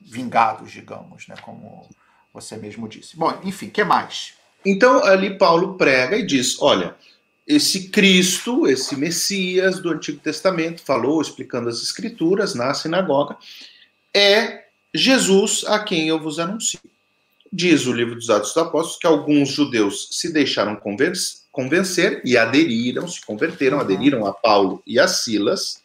vingados, digamos, né, como você mesmo disse. Bom, enfim, que mais? Então ali Paulo prega e diz: olha, esse Cristo, esse Messias do Antigo Testamento, falou explicando as Escrituras na sinagoga, é Jesus a quem eu vos anuncio. Diz o livro dos Atos dos Apóstolos que alguns judeus se deixaram convencer e aderiram, se converteram, uhum. aderiram a Paulo e a Silas,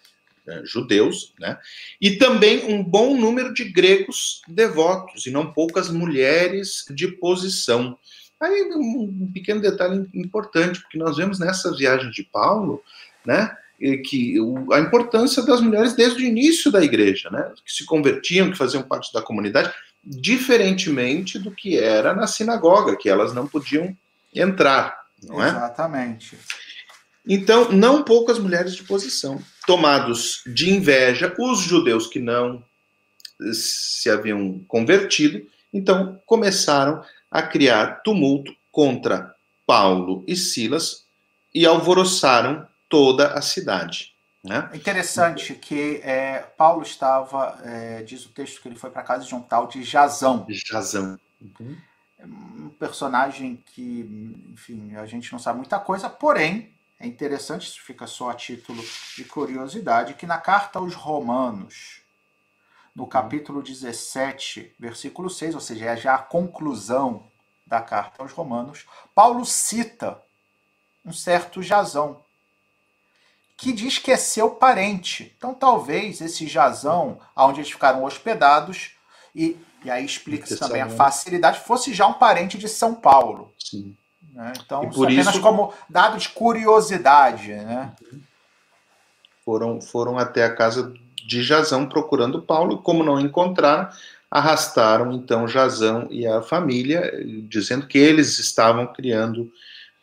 né, judeus, né? E também um bom número de gregos devotos, e não poucas mulheres de posição. Aí um pequeno detalhe importante, porque nós vemos nessa viagem de Paulo, né, que a importância das mulheres desde o início da igreja, né, que se convertiam, que faziam parte da comunidade, diferentemente do que era na sinagoga, que elas não podiam entrar, não é? Exatamente. Então, não poucas mulheres de posição, tomados de inveja, os judeus que não se haviam convertido, então começaram a criar tumulto contra Paulo e Silas e alvoroçaram toda a cidade. Né? Interessante que é, Paulo estava, é, diz o texto que ele foi para casa de um tal de Jazão. Jazão. Uhum. Um personagem que, enfim, a gente não sabe muita coisa, porém, é interessante, isso fica só a título de curiosidade, que na carta aos Romanos, no uhum. capítulo 17, versículo 6, ou seja, é já a conclusão da carta aos Romanos, Paulo cita um certo Jazão, que diz que é seu parente. Então, talvez esse Jazão, onde eles ficaram hospedados, e, e aí explica-se também a facilidade, fosse já um parente de São Paulo. Sim. Né? Então, isso apenas isso... como dado de curiosidade. Né? Foram, foram até a casa de Jazão procurando Paulo, e como não encontraram, arrastaram então Jazão e a família, dizendo que eles estavam criando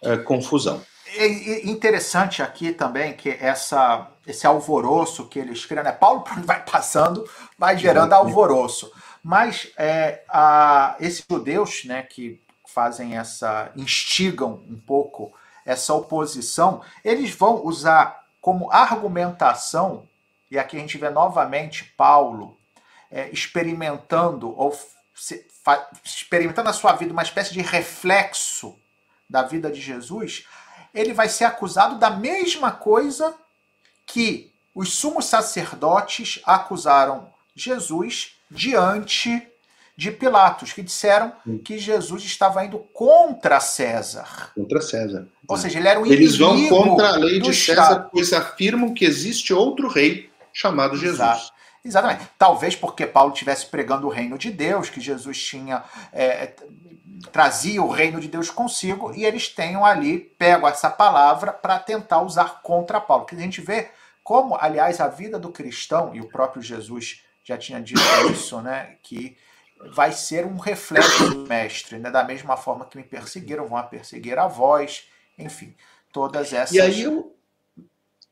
uh, confusão. É interessante aqui também que essa, esse alvoroço que eles criam, né? Paulo [laughs] vai passando, vai gerando alvoroço. Mas é, a, esses judeus né, que fazem essa. instigam um pouco essa oposição, eles vão usar como argumentação, e aqui a gente vê novamente Paulo é, experimentando, ou se, fa, experimentando na sua vida uma espécie de reflexo da vida de Jesus, ele vai ser acusado da mesma coisa que os sumos sacerdotes acusaram Jesus diante de Pilatos, que disseram que Jesus estava indo contra César. Contra César. Ou seja, ele era um Eles vão contra a lei de César, pois afirmam que existe outro rei chamado Jesus. Exato. Exatamente. Talvez porque Paulo estivesse pregando o reino de Deus, que Jesus tinha é, trazia o reino de Deus consigo, e eles tenham ali pego essa palavra para tentar usar contra Paulo. Que a gente vê como, aliás, a vida do cristão, e o próprio Jesus já tinha dito [coughs] isso, né, que vai ser um reflexo do mestre, né, da mesma forma que me perseguiram, vão a perseguir a vós, enfim, todas essas. E aí eu,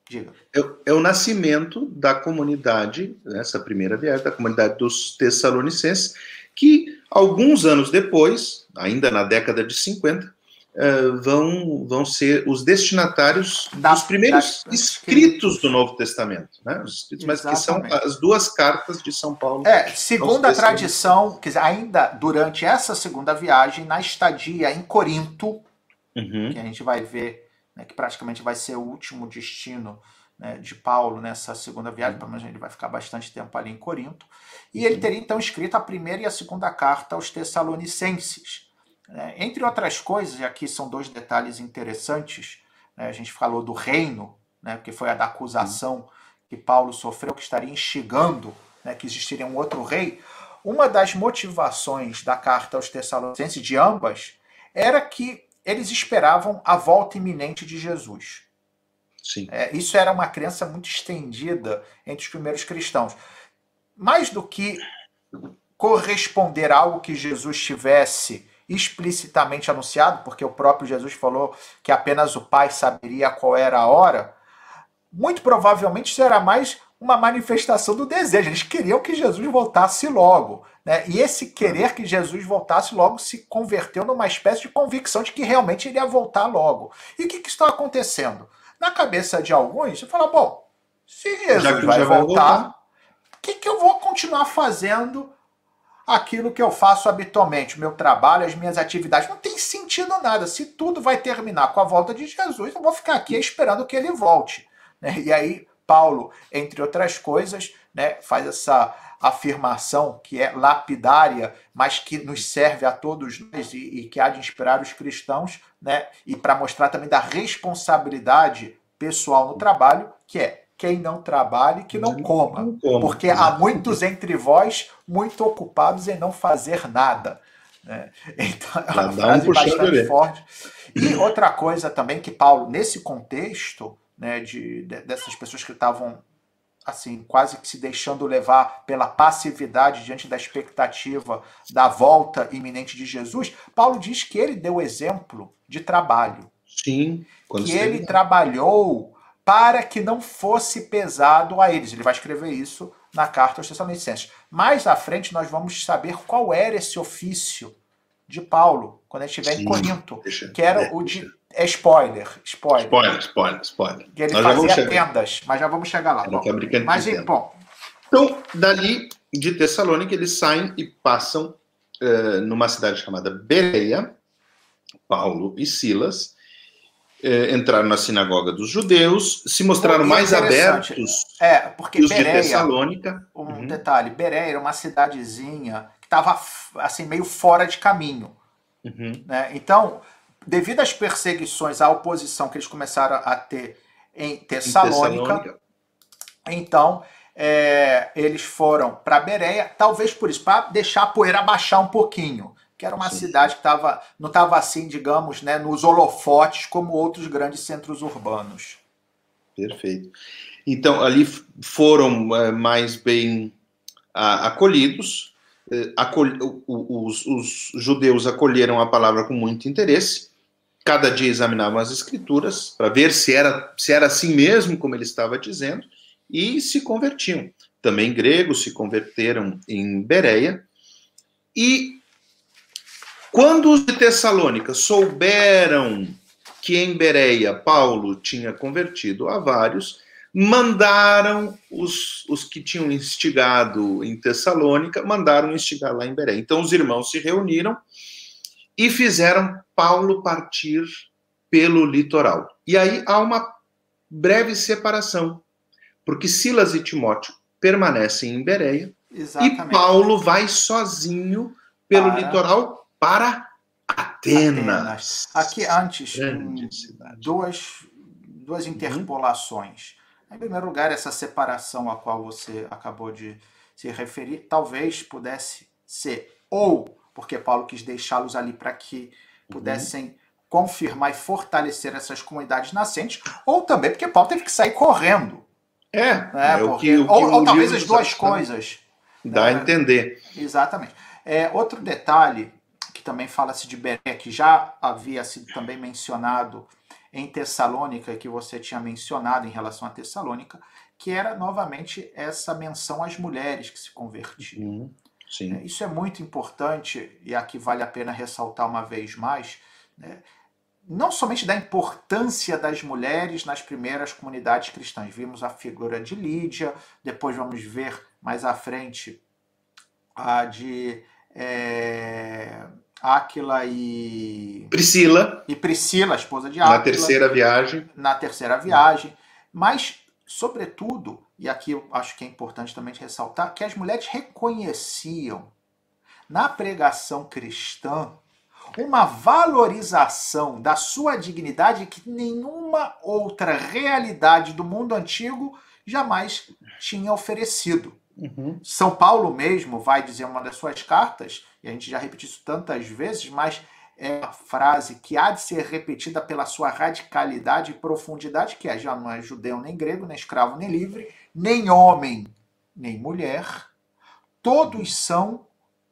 Diga. É, é, o nascimento da comunidade, essa primeira viagem, da comunidade dos Tessalonicenses, que alguns anos depois, ainda na década de 50, uh, eh, vão, vão ser os destinatários da, dos primeiros da, escritos do Novo Testamento, né? Os escritos, mas que são as duas cartas de São Paulo. É, segundo a tradição, quer dizer, ainda durante essa segunda viagem, na estadia em Corinto, uhum. que a gente vai ver né, que praticamente vai ser o último destino né, de Paulo nessa segunda viagem, pelo menos ele vai ficar bastante tempo ali em Corinto. E ele teria então escrito a primeira e a segunda carta aos Tessalonicenses. Né, entre outras coisas, e aqui são dois detalhes interessantes, né, a gente falou do reino, né, que foi a da acusação que Paulo sofreu, que estaria instigando né, que existiria um outro rei. Uma das motivações da carta aos Tessalonicenses, de ambas, era que eles esperavam a volta iminente de Jesus. Sim. É, isso era uma crença muito estendida entre os primeiros cristãos. Mais do que corresponder a algo que Jesus tivesse explicitamente anunciado, porque o próprio Jesus falou que apenas o Pai saberia qual era a hora, muito provavelmente isso era mais uma manifestação do desejo. Eles queriam que Jesus voltasse logo. Né? E esse querer que Jesus voltasse logo se converteu numa espécie de convicção de que realmente ele ia voltar logo. E o que, que está acontecendo? Na cabeça de alguns, você fala: bom, se Jesus vai voltar, o que, que eu vou continuar fazendo aquilo que eu faço habitualmente, o meu trabalho, as minhas atividades. Não tem sentido nada. Se tudo vai terminar com a volta de Jesus, eu vou ficar aqui esperando que ele volte. Né? E aí, Paulo, entre outras coisas, né, faz essa afirmação que é lapidária, mas que nos serve a todos nós e, e que há de inspirar os cristãos, né? E para mostrar também da responsabilidade pessoal no trabalho, que é quem não trabalhe, que não coma. Porque há muitos entre vós muito ocupados em não fazer nada. Né? Então é uma frase bastante forte. E outra coisa também que Paulo, nesse contexto né, de, de dessas pessoas que estavam assim, quase que se deixando levar pela passividade diante da expectativa da volta iminente de Jesus, Paulo diz que ele deu exemplo de trabalho. Sim. Que ele trabalhou para que não fosse pesado a eles. Ele vai escrever isso na carta aos Tessalonicenses. Mais à frente nós vamos saber qual era esse ofício de Paulo, quando estiver em Corinto, deixa, que era é, o de. É spoiler, spoiler. Spoiler, spoiler, spoiler. Que ele Nós fazia tendas, mas já vamos chegar lá. Bom, mas, bom. Então, dali de Tessalônica, eles saem e passam uh, numa cidade chamada Bereia, Paulo e Silas, uh, entraram na sinagoga dos judeus, se mostraram mais abertos é, porque Bereia, de Tessalônica. Um uhum. detalhe, Bereia era uma cidadezinha estava assim meio fora de caminho. Uhum. Né? Então, devido às perseguições, à oposição que eles começaram a ter em Tessalônica, em Tessalônica. então é, eles foram para Bereia, talvez por isso, para deixar a poeira baixar um pouquinho, que era uma Sim. cidade que tava, não estava assim, digamos, né, nos holofotes como outros grandes centros urbanos. Perfeito. Então, ali foram é, mais bem a, acolhidos, acol, os, os judeus acolheram a palavra com muito interesse, cada dia examinavam as escrituras para ver se era, se era assim mesmo como ele estava dizendo, e se convertiam. Também gregos se converteram em Bereia. E quando os de Tessalônica souberam que em Bereia Paulo tinha convertido a vários, mandaram os, os que tinham instigado em Tessalônica, mandaram instigar lá em Bereia. Então os irmãos se reuniram e fizeram Paulo partir pelo litoral. E aí há uma breve separação porque Silas e Timóteo permanecem em Bereia Exatamente. e Paulo vai sozinho pelo para... litoral para Atenas. Atenas. Aqui antes, duas, duas uhum. interpolações. Em primeiro lugar, essa separação a qual você acabou de se referir, talvez pudesse ser ou porque Paulo quis deixá-los ali para que uhum. pudessem uhum. confirmar e fortalecer essas comunidades nascentes, ou também porque Paulo teve que sair correndo é, é, é o que, o que ou, ou talvez as duas coisas. Dá é, a entender. Exatamente. É, outro detalhe que também fala-se de Beré, que já havia sido também mencionado em Tessalônica, que você tinha mencionado em relação a Tessalônica, que era novamente essa menção às mulheres que se convertiam. Uhum, sim. É, isso é muito importante, e aqui vale a pena ressaltar uma vez mais. Né? não somente da importância das mulheres nas primeiras comunidades cristãs. Vimos a figura de Lídia, depois vamos ver mais à frente a de é, Áquila e. Priscila. E Priscila, a esposa de Áquila. Na terceira viagem. Na terceira viagem. Mas, sobretudo, e aqui eu acho que é importante também ressaltar, que as mulheres reconheciam na pregação cristã uma valorização da sua dignidade que nenhuma outra realidade do mundo antigo jamais tinha oferecido. Uhum. São Paulo mesmo vai dizer uma das suas cartas, e a gente já repetiu isso tantas vezes, mas é uma frase que há de ser repetida pela sua radicalidade e profundidade, que é já não é judeu nem grego, nem escravo nem livre, nem homem nem mulher, todos são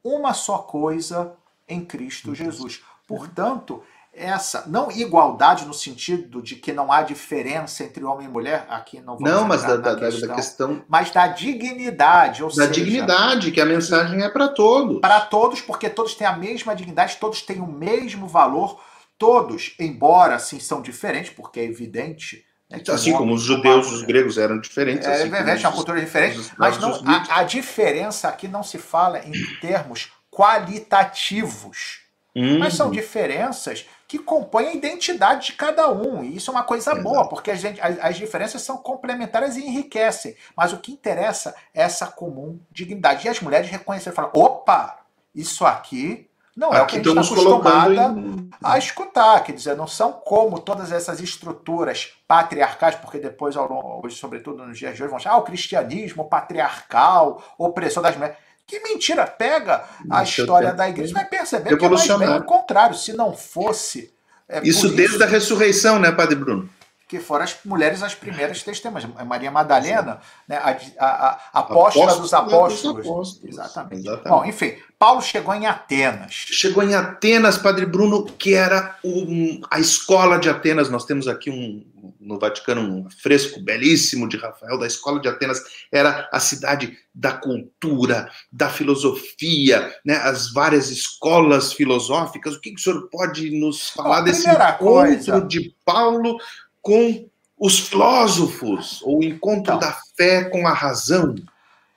uma só coisa em Cristo Jesus. Portanto, essa não igualdade no sentido de que não há diferença entre homem e mulher aqui não vamos não mas da, da, questão, da, questão mas da dignidade ou da seja, dignidade que a mensagem é para todos para todos porque todos têm a mesma dignidade todos têm o mesmo valor todos embora assim são diferentes porque é evidente né, assim como os judeus os gregos eram diferentes é, assim é, uma cultura diferente mas não a, a diferença aqui não se fala em termos qualitativos. Uhum. Mas são diferenças que compõem a identidade de cada um. E isso é uma coisa Exato. boa, porque as, as, diferenças são complementares e enriquecem. Mas o que interessa é essa comum dignidade. E as mulheres reconhecem e falam: opa, isso aqui não é aqui o que a gente está acostumada em... a escutar. Quer dizer, não são como todas essas estruturas patriarcais, porque depois, hoje, sobretudo nos dias de hoje, vão achar ah, o cristianismo patriarcal, opressor das mulheres. Que mentira! Pega a história da igreja, vai perceber que é mais bem o contrário. Se não fosse. É, isso desde isso, a ressurreição, né, Padre Bruno? Que foram as mulheres as primeiras testemunhas. Maria Madalena, né, a, a, a apóstola dos apóstolos. apóstolos. Exatamente. Exatamente. Bom, enfim, Paulo chegou em Atenas. Chegou em Atenas, Padre Bruno, que era um, a escola de Atenas. Nós temos aqui um, no Vaticano um fresco belíssimo de Rafael da Escola de Atenas era a cidade da cultura, da filosofia, né, as várias escolas filosóficas. O que, que o senhor pode nos falar desse encontro coisa... de Paulo com os filósofos, o encontro então, da fé com a razão?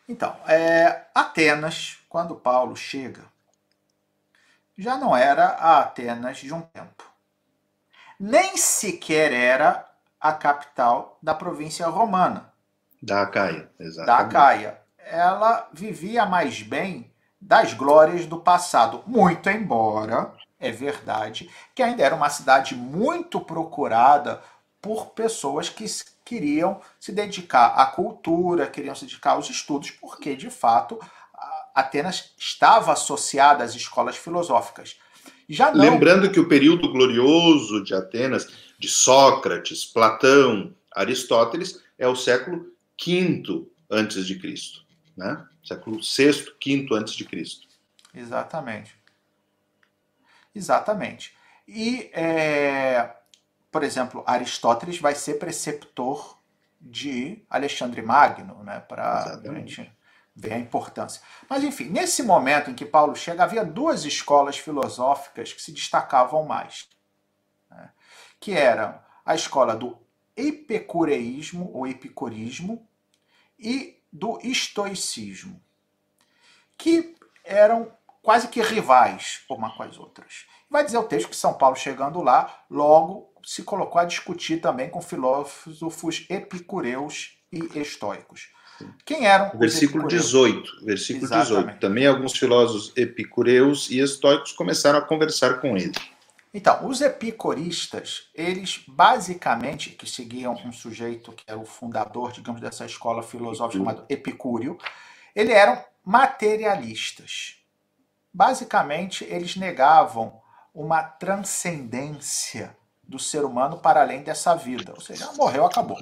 Então, é, Atenas, quando Paulo chega, já não era a Atenas de um tempo. Nem sequer era a capital da província romana. Da Acaia, exatamente. Da Acaia. Ela vivia mais bem das glórias do passado, muito embora, é verdade, que ainda era uma cidade muito procurada por pessoas que queriam se dedicar à cultura, queriam se dedicar aos estudos, porque de fato Atenas estava associada às escolas filosóficas. Já não... Lembrando que o período glorioso de Atenas, de Sócrates, Platão, Aristóteles, é o século V antes de Cristo, né? Século VI, V antes de Cristo. Exatamente. Exatamente. E, é, por exemplo, Aristóteles vai ser preceptor de Alexandre Magno, né? Para gente ver a importância. Mas, enfim, nesse momento em que Paulo chega, havia duas escolas filosóficas que se destacavam mais, né? que eram a escola do epicureísmo ou epicurismo e do estoicismo, que eram quase que rivais uma com as outras. Vai dizer o texto que São Paulo, chegando lá, logo se colocou a discutir também com filósofos epicureus e estoicos. Quem eram os Versículo 18. Versículo Exatamente. 18. Também alguns filósofos epicureus e estoicos começaram a conversar com ele. Então, os epicuristas, eles basicamente, que seguiam um sujeito que era o fundador, digamos, dessa escola filosófica chamado Epicúrio, eles eram materialistas. Basicamente, eles negavam uma transcendência do ser humano para além dessa vida. Ou seja, morreu, acabou.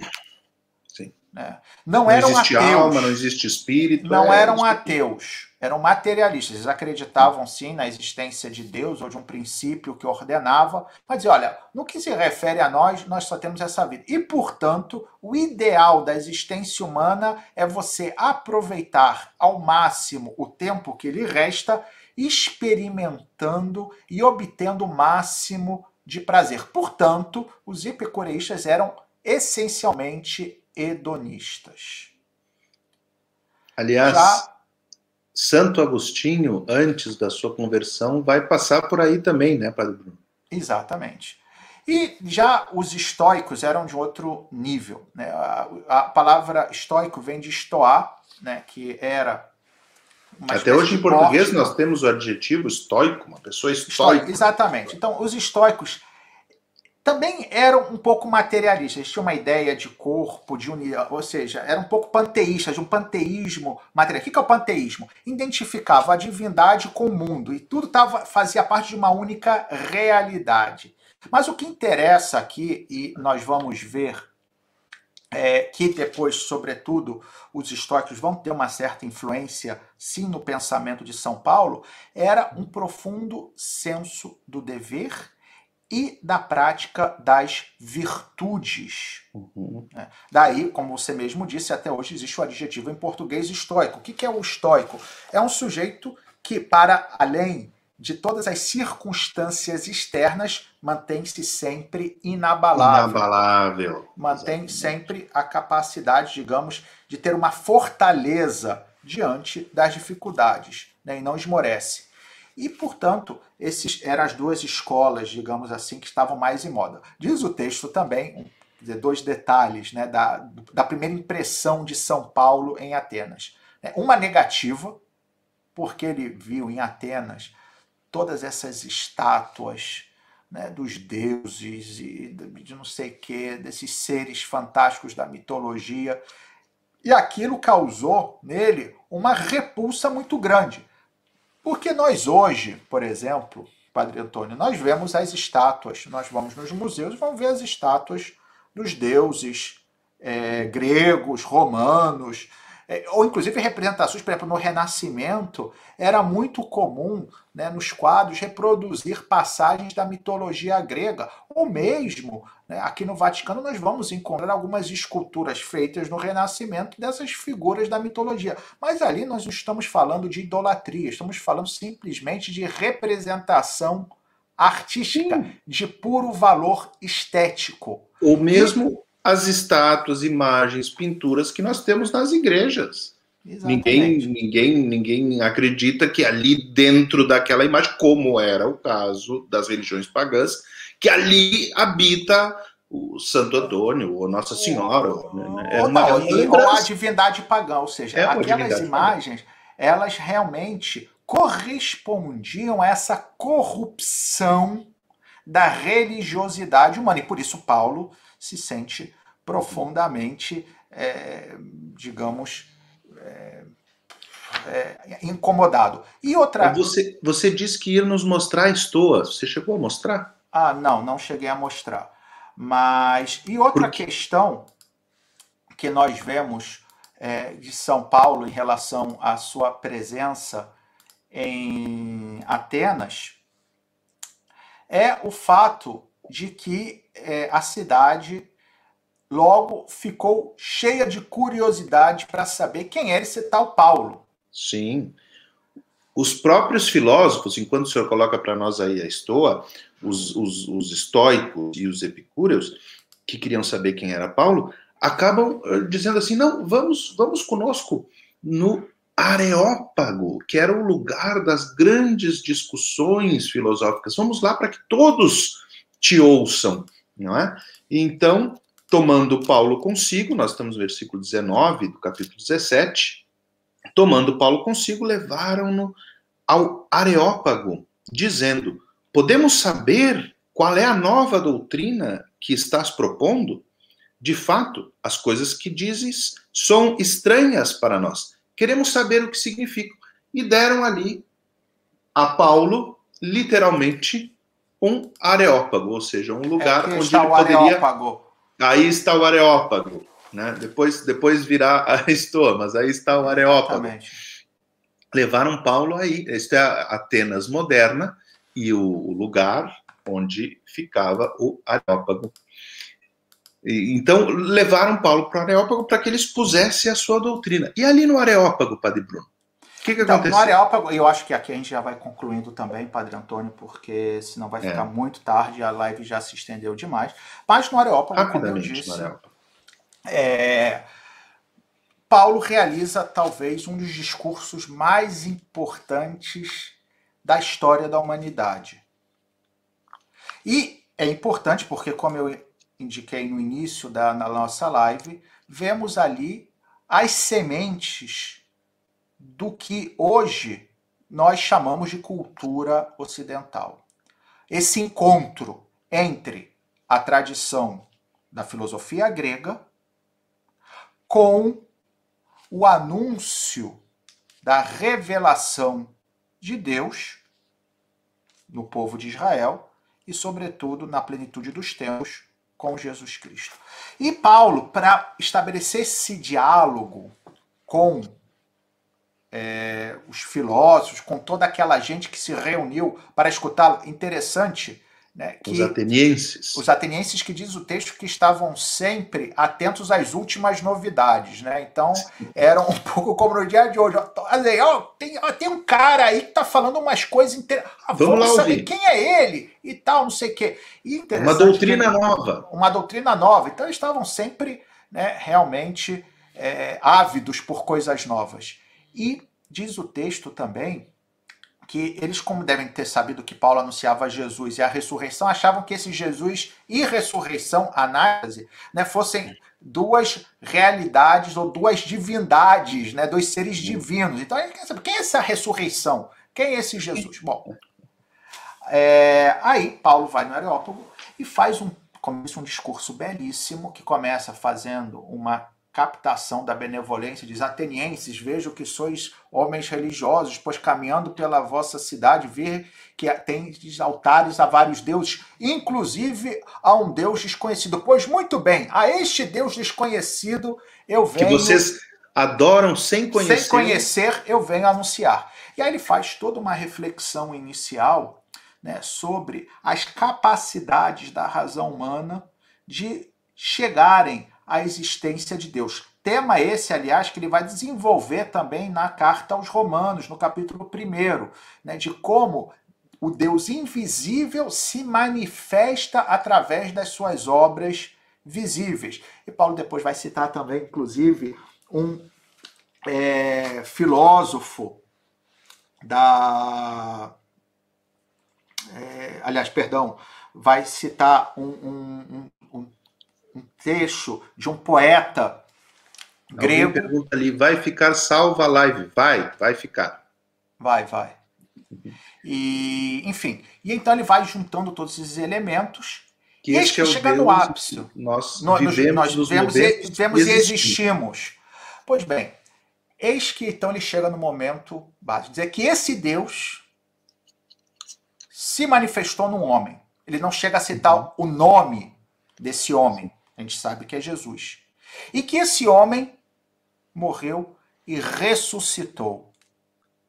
Né? Não, não eram existe ateus. Alma, não existe espírito. Não é, eram ateus, eram materialistas. Eles acreditavam sim na existência de Deus ou de um princípio que ordenava, mas olha, no que se refere a nós, nós só temos essa vida. E, portanto, o ideal da existência humana é você aproveitar ao máximo o tempo que lhe resta, experimentando e obtendo o máximo de prazer. Portanto, os epicureístas eram essencialmente hedonistas. Aliás, Já... Santo Agostinho, antes da sua conversão, vai passar por aí também, né, Padre Bruno? Exatamente. E já os estoicos eram de outro nível. Né? A, a palavra estoico vem de estoar, né, que era. Até hoje em português nós temos o adjetivo estoico, uma pessoa estoica. Exatamente. Então, os estoicos também eram um pouco materialistas, eles tinham uma ideia de corpo, de unidade, ou seja, eram um pouco panteístas, de um panteísmo material. O que é o panteísmo? Identificava a divindade com o mundo e tudo tava, fazia parte de uma única realidade. Mas o que interessa aqui, e nós vamos ver é, que depois, sobretudo, os estoicos vão ter uma certa influência, sim, no pensamento de São Paulo, era um profundo senso do dever e da prática das virtudes. Uhum. Né? Daí, como você mesmo disse, até hoje existe o adjetivo em português estoico. O que é o estoico? É um sujeito que, para além de todas as circunstâncias externas, mantém-se sempre inabalável. Inabalável. Mantém Exatamente. sempre a capacidade, digamos, de ter uma fortaleza diante das dificuldades né? e não esmorece. E, portanto, esses eram as duas escolas, digamos assim, que estavam mais em moda. Diz o texto também, dizer, dois detalhes né, da, da primeira impressão de São Paulo em Atenas. Né. Uma negativa, porque ele viu em Atenas todas essas estátuas né, dos deuses e de não sei que, desses seres fantásticos da mitologia. E aquilo causou nele uma repulsa muito grande. Porque nós hoje, por exemplo, Padre Antônio, nós vemos as estátuas, nós vamos nos museus e vamos ver as estátuas dos deuses é, gregos, romanos, ou inclusive representações, por exemplo, no Renascimento, era muito comum né, nos quadros reproduzir passagens da mitologia grega, ou mesmo né, aqui no Vaticano nós vamos encontrar algumas esculturas feitas no Renascimento dessas figuras da mitologia. Mas ali nós não estamos falando de idolatria, estamos falando simplesmente de representação artística, Sim. de puro valor estético. Ou mesmo as estátuas, imagens, pinturas que nós temos nas igrejas. Ninguém, ninguém, ninguém acredita que ali dentro daquela imagem, como era o caso das religiões pagãs, que ali habita o Santo Antônio ou Nossa Senhora. Ou, né? é uma, não, ou a divindade pagã, ou seja, é aquelas imagens, pagã. elas realmente correspondiam a essa corrupção da religiosidade humana. E por isso Paulo se sente profundamente, é, digamos, é, é, incomodado. E outra. Você, você disse que ia nos mostrar a estoa. Você chegou a mostrar? Ah, não, não cheguei a mostrar. Mas. E outra questão que nós vemos é, de São Paulo em relação à sua presença em Atenas é o fato de que é, a cidade logo ficou cheia de curiosidade para saber quem era esse tal Paulo. Sim. Os próprios filósofos, enquanto o senhor coloca para nós aí a estoa, os, os, os estoicos e os epicúreos, que queriam saber quem era Paulo, acabam eh, dizendo assim: não, vamos, vamos conosco no Areópago, que era o lugar das grandes discussões filosóficas. Vamos lá para que todos te ouçam, não é? Então, tomando Paulo consigo, nós estamos no versículo 19 do capítulo 17, tomando Paulo consigo, levaram-no ao Areópago, dizendo: Podemos saber qual é a nova doutrina que estás propondo? De fato, as coisas que dizes são estranhas para nós. Queremos saber o que significam. E deram ali a Paulo, literalmente, um areópago, ou seja, um lugar é onde ele poderia. Areópago. Aí está o areópago. Né? Depois, depois virá a [laughs] estoa, mas aí está o areópago. Exatamente. Levaram Paulo aí. Esta é a Atenas moderna e o, o lugar onde ficava o areópago. E, então, levaram Paulo para o areópago para que ele expusesse a sua doutrina. E ali no areópago, Padre Bruno? Que, que então, aconteceu? No Areópago, eu acho que aqui a gente já vai concluindo também, Padre Antônio, porque senão vai ficar é. muito tarde, a live já se estendeu demais. Mas no Areópago, como eu disse, é, Paulo realiza talvez um dos discursos mais importantes da história da humanidade. E é importante porque, como eu indiquei no início da nossa live, vemos ali as sementes do que hoje nós chamamos de cultura ocidental. Esse encontro entre a tradição da filosofia grega com o anúncio da revelação de Deus no povo de Israel e, sobretudo, na plenitude dos tempos com Jesus Cristo. E Paulo, para estabelecer esse diálogo com é, os filósofos, com toda aquela gente que se reuniu para escutá-lo. Interessante. Né, que os atenienses. Os atenienses que diz o texto que estavam sempre atentos às últimas novidades, né? Então, eram um pouco como no dia de hoje. Ó, tem, ó, tem um cara aí que tá falando umas coisas interessantes. Ah, vamos, vamos saber ouvir. quem é ele e tal, não sei o quê. Uma doutrina nova. Uma doutrina nova. Então, estavam sempre né, realmente é, ávidos por coisas novas. E diz o texto também que eles, como devem ter sabido que Paulo anunciava Jesus e a ressurreição, achavam que esse Jesus e ressurreição, análise, né, fossem duas realidades ou duas divindades, né, dois seres divinos. Então ele quer saber quem é essa ressurreição? Quem é esse Jesus? Bom, é, aí Paulo vai no Areópago e faz um, começa um discurso belíssimo que começa fazendo uma captação da benevolência, diz atenienses, vejo que sois homens religiosos, pois caminhando pela vossa cidade, ver que tem altares a vários deuses, inclusive a um Deus desconhecido. Pois muito bem, a este Deus desconhecido eu venho... Que vocês, adoram sem conhecer. Sem conhecer, eu venho anunciar. E aí ele faz toda uma reflexão inicial né, sobre as capacidades da razão humana de chegarem à existência de Deus. Tema esse, aliás, que ele vai desenvolver também na carta aos Romanos, no capítulo 1, né, de como o Deus invisível se manifesta através das suas obras visíveis. E Paulo depois vai citar também, inclusive, um é, filósofo da. É, aliás, perdão, vai citar um, um, trecho de um poeta Alguém grego. pergunta ali, vai ficar salva a live? Vai, vai ficar. Vai, vai. E, enfim, e então ele vai juntando todos esses elementos que e este é chega no ápice. Nós, nós vivemos, nós vivemos, e, vivemos e existimos. Pois bem, eis que então ele chega no momento básico, dizer que esse Deus se manifestou num homem. Ele não chega a citar uhum. o nome desse homem. A gente sabe que é Jesus. E que esse homem morreu e ressuscitou.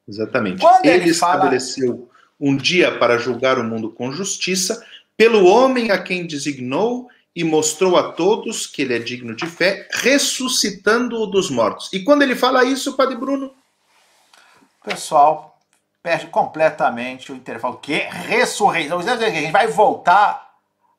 Exatamente. Quando ele, ele estabeleceu fala... um dia para julgar o mundo com justiça, pelo homem a quem designou e mostrou a todos que ele é digno de fé, ressuscitando-o dos mortos. E quando ele fala isso, Padre Bruno? O pessoal perde completamente o intervalo. Que ressurreição? A gente vai voltar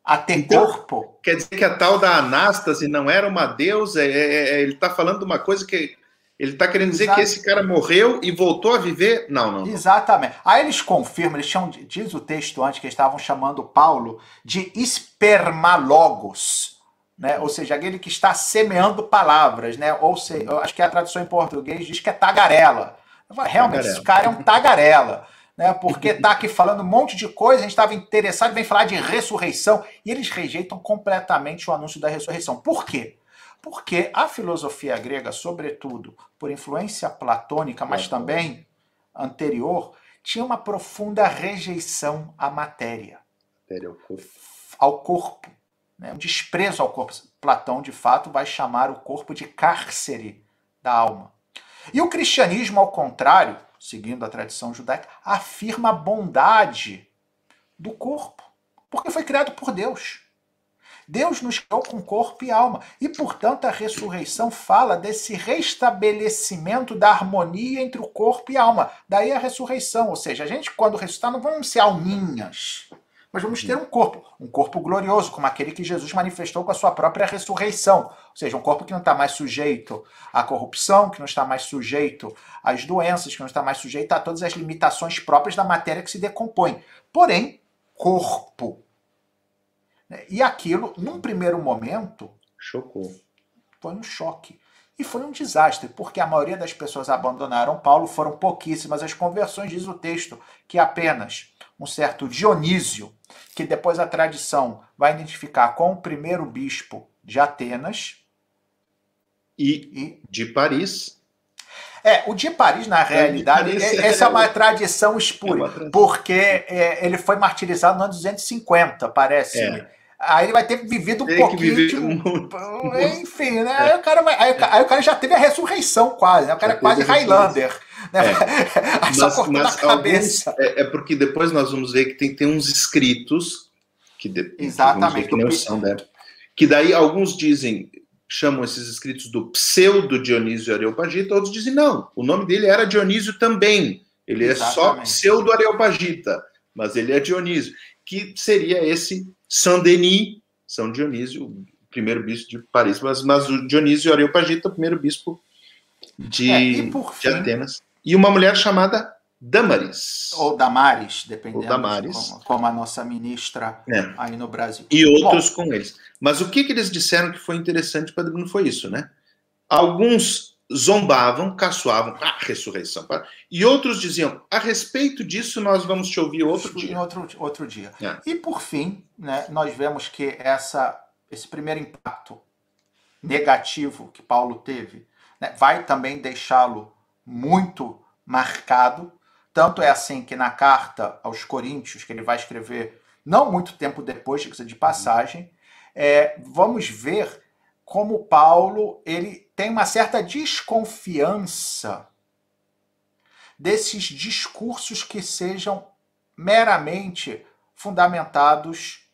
a ter então, corpo? Quer dizer que a tal da Anástase não era uma deusa? É, é, é ele está falando uma coisa que ele está querendo dizer Exato. que esse cara morreu e voltou a viver? Não, não, não. Exatamente. Aí eles confirmam, eles chamam, diz o texto antes que eles estavam chamando Paulo de espermalogos, né? Ou seja, aquele que está semeando palavras, né? Ou seja, acho que a tradução em português diz que é tagarela. Realmente, tagarela. esse cara é um tagarela. Né, porque está aqui falando um monte de coisa, a gente estava interessado em vem falar de ressurreição, e eles rejeitam completamente o anúncio da ressurreição. Por quê? Porque a filosofia grega, sobretudo por influência platônica, mas também anterior, tinha uma profunda rejeição à matéria, matéria ao corpo. Ao corpo né? um desprezo ao corpo. Platão, de fato, vai chamar o corpo de cárcere da alma. E o cristianismo, ao contrário, seguindo a tradição judaica, afirma a bondade do corpo, porque foi criado por Deus. Deus nos criou com corpo e alma. E, portanto, a ressurreição fala desse restabelecimento da harmonia entre o corpo e a alma. Daí a ressurreição. Ou seja, a gente, quando ressuscitar, não vamos ser alminhas. Mas vamos ter um corpo, um corpo glorioso, como aquele que Jesus manifestou com a sua própria ressurreição. Ou seja, um corpo que não está mais sujeito à corrupção, que não está mais sujeito às doenças, que não está mais sujeito a todas as limitações próprias da matéria que se decompõe. Porém, corpo. Né? E aquilo, num primeiro momento. Chocou. Foi um choque. E foi um desastre, porque a maioria das pessoas abandonaram Paulo, foram pouquíssimas as conversões, diz o texto, que apenas um certo Dionísio, que depois a tradição vai identificar com o primeiro bispo de Atenas. E, e de Paris. É, o de Paris, na realidade, Paris, é, essa é uma [laughs] tradição espúria, é uma porque é, ele foi martirizado no ano 250, parece-me. É. Aí ele vai ter vivido um Tem pouquinho. De... Muito. Enfim, né? Aí, o cara vai... aí, aí, o cara já teve a ressurreição quase, né? O cara é quase Highlander. Né? É. [laughs] mas, mas alguns, é, é, porque depois nós vamos ver que tem, tem uns escritos que, de, Exatamente. Que, são, né? que daí alguns dizem, chamam esses escritos do pseudo Dionísio Areopagita, outros dizem não, o nome dele era Dionísio também. Ele Exatamente. é só pseudo Areopagita, mas ele é Dionísio, que seria esse Saint-Denis, São Dionísio, o primeiro bispo de Paris, mas, mas o Dionísio Areopagita, o primeiro bispo de, é, de Atenas. E uma mulher chamada Damaris. Ou Damares, dependendo Ou Damares. Como, como, a nossa ministra é. aí no Brasil. E outros Bom, com eles. Mas o que, que eles disseram que foi interessante para não foi isso, né? Alguns zombavam, caçoavam, a ah, ressurreição. E outros diziam, a respeito disso nós vamos te ouvir outro dia. Em outro, outro dia. É. E por fim, né, nós vemos que essa, esse primeiro impacto negativo que Paulo teve né, vai também deixá-lo muito marcado. Tanto é assim que na carta aos Coríntios, que ele vai escrever não muito tempo depois, de passagem, é, vamos ver como Paulo ele tem uma certa desconfiança desses discursos que sejam meramente fundamentados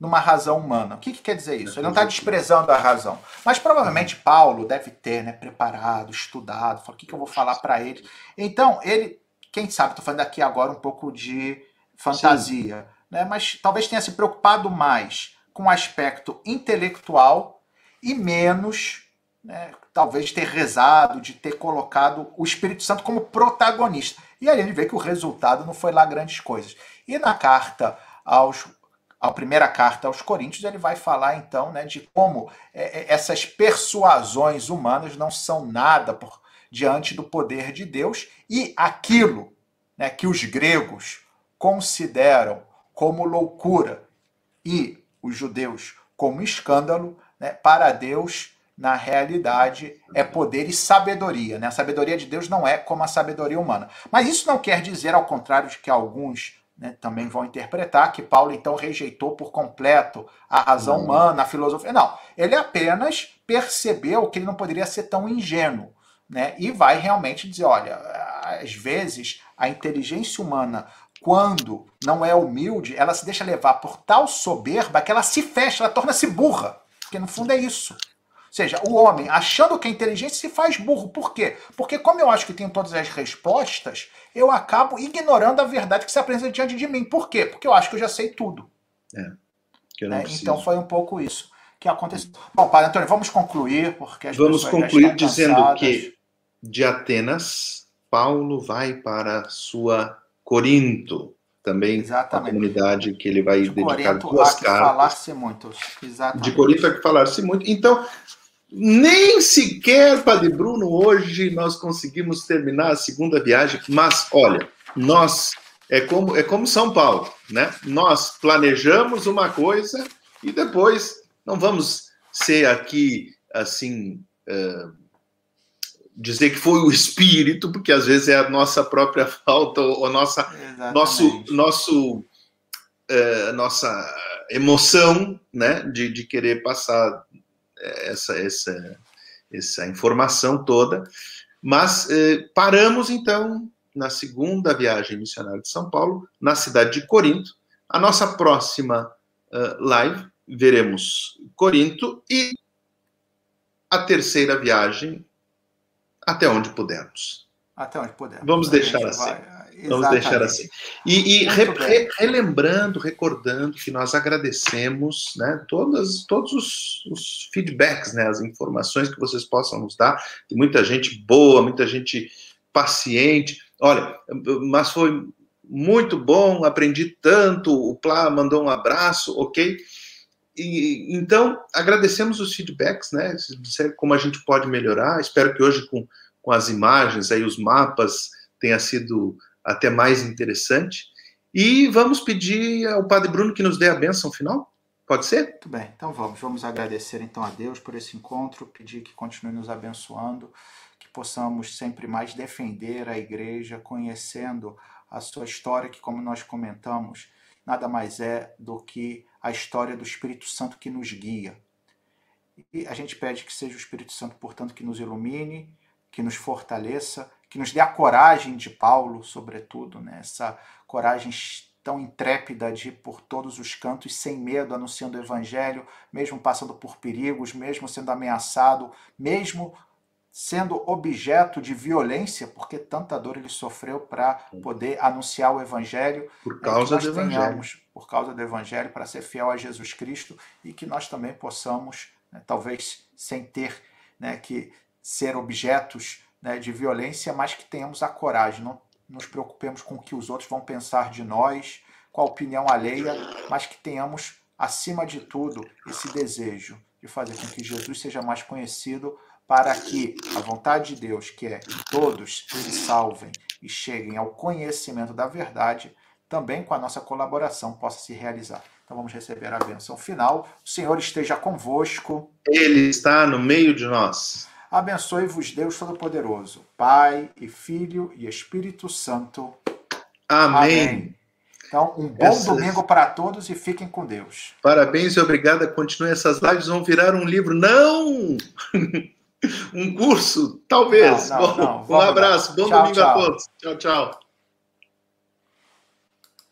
numa razão humana. O que, que quer dizer isso? Ele não está desprezando a razão. Mas provavelmente Paulo deve ter né, preparado, estudado, falou, o que, que eu vou falar para ele. Então, ele, quem sabe, estou falando aqui agora um pouco de fantasia, né, mas talvez tenha se preocupado mais com o aspecto intelectual e menos, né, talvez, ter rezado, de ter colocado o Espírito Santo como protagonista. E aí gente vê que o resultado não foi lá grandes coisas. E na carta aos a primeira carta aos Coríntios, ele vai falar então né, de como é, é, essas persuasões humanas não são nada por, diante do poder de Deus e aquilo né, que os gregos consideram como loucura e os judeus como escândalo, né, para Deus, na realidade, é poder e sabedoria. Né? A sabedoria de Deus não é como a sabedoria humana. Mas isso não quer dizer, ao contrário de que alguns né, também vão interpretar que Paulo então rejeitou por completo a razão uhum. humana, a filosofia. Não, ele apenas percebeu que ele não poderia ser tão ingênuo. Né, e vai realmente dizer: olha, às vezes a inteligência humana, quando não é humilde, ela se deixa levar por tal soberba que ela se fecha, ela torna-se burra. Porque no fundo é isso seja, o homem, achando que é inteligente, se faz burro. Por quê? Porque, como eu acho que tenho todas as respostas, eu acabo ignorando a verdade que se apresenta diante de mim. Por quê? Porque eu acho que eu já sei tudo. É, né? Então foi um pouco isso que aconteceu. Bom, Padre Antônio, vamos concluir, porque as Vamos concluir dizendo que de Atenas, Paulo vai para sua Corinto também Exatamente. a comunidade que ele vai de dedicar Corinto, duas há cartas. falar-se muito. Exatamente. De Corinto há que falar-se muito. Então, nem sequer, Padre Bruno, hoje nós conseguimos terminar a segunda viagem, mas olha, nós é como é como São Paulo, né? Nós planejamos uma coisa e depois não vamos ser aqui assim uh, dizer que foi o espírito, porque às vezes é a nossa própria [laughs] falta ou a nossa Exatamente. nosso nosso uh, nossa emoção, né? De, de querer passar essa, essa, essa informação toda. Mas eh, paramos, então, na segunda viagem missionária de São Paulo, na cidade de Corinto. A nossa próxima uh, live, veremos Corinto e a terceira viagem até onde pudermos. Até onde pudermos. Vamos deixar assim. Vai Vamos deixar assim. E, e re, re, relembrando, recordando que nós agradecemos né, todas, todos os, os, feedbacks, né, as informações que vocês possam nos dar. Tem muita gente boa, muita gente paciente. Olha, mas foi muito bom, aprendi tanto. O Plá mandou um abraço, ok? E, então, agradecemos os feedbacks, né? Como a gente pode melhorar. Espero que hoje, com, com as imagens, aí, os mapas, tenha sido até mais interessante. E vamos pedir ao Padre Bruno que nos dê a bênção final? Pode ser? Muito bem, então vamos. Vamos agradecer então a Deus por esse encontro, pedir que continue nos abençoando, que possamos sempre mais defender a igreja, conhecendo a sua história, que, como nós comentamos, nada mais é do que a história do Espírito Santo que nos guia. E a gente pede que seja o Espírito Santo, portanto, que nos ilumine, que nos fortaleça que nos dê a coragem de Paulo, sobretudo, né? essa coragem tão intrépida de ir por todos os cantos, sem medo, anunciando o evangelho, mesmo passando por perigos, mesmo sendo ameaçado, mesmo sendo objeto de violência, porque tanta dor ele sofreu para poder anunciar o evangelho. Por né, causa do evangelho. Por causa do evangelho, para ser fiel a Jesus Cristo e que nós também possamos, né, talvez sem ter né, que ser objetos né, de violência, mas que tenhamos a coragem, não nos preocupemos com o que os outros vão pensar de nós, com a opinião alheia, mas que tenhamos, acima de tudo, esse desejo de fazer com que Jesus seja mais conhecido, para que a vontade de Deus, que é que todos se salvem e cheguem ao conhecimento da verdade, também com a nossa colaboração possa se realizar. Então vamos receber a benção final. O Senhor esteja convosco. Ele está no meio de nós. Abençoe-vos Deus Todo-Poderoso, Pai e Filho e Espírito Santo. Amém. Amém. Então, um bom Essa... domingo para todos e fiquem com Deus. Parabéns e obrigada. Continue essas lives, vão virar um livro. Não! [laughs] um curso, talvez. Não, não, bom, não. um abraço, bom tchau, domingo tchau. a todos. Tchau, tchau.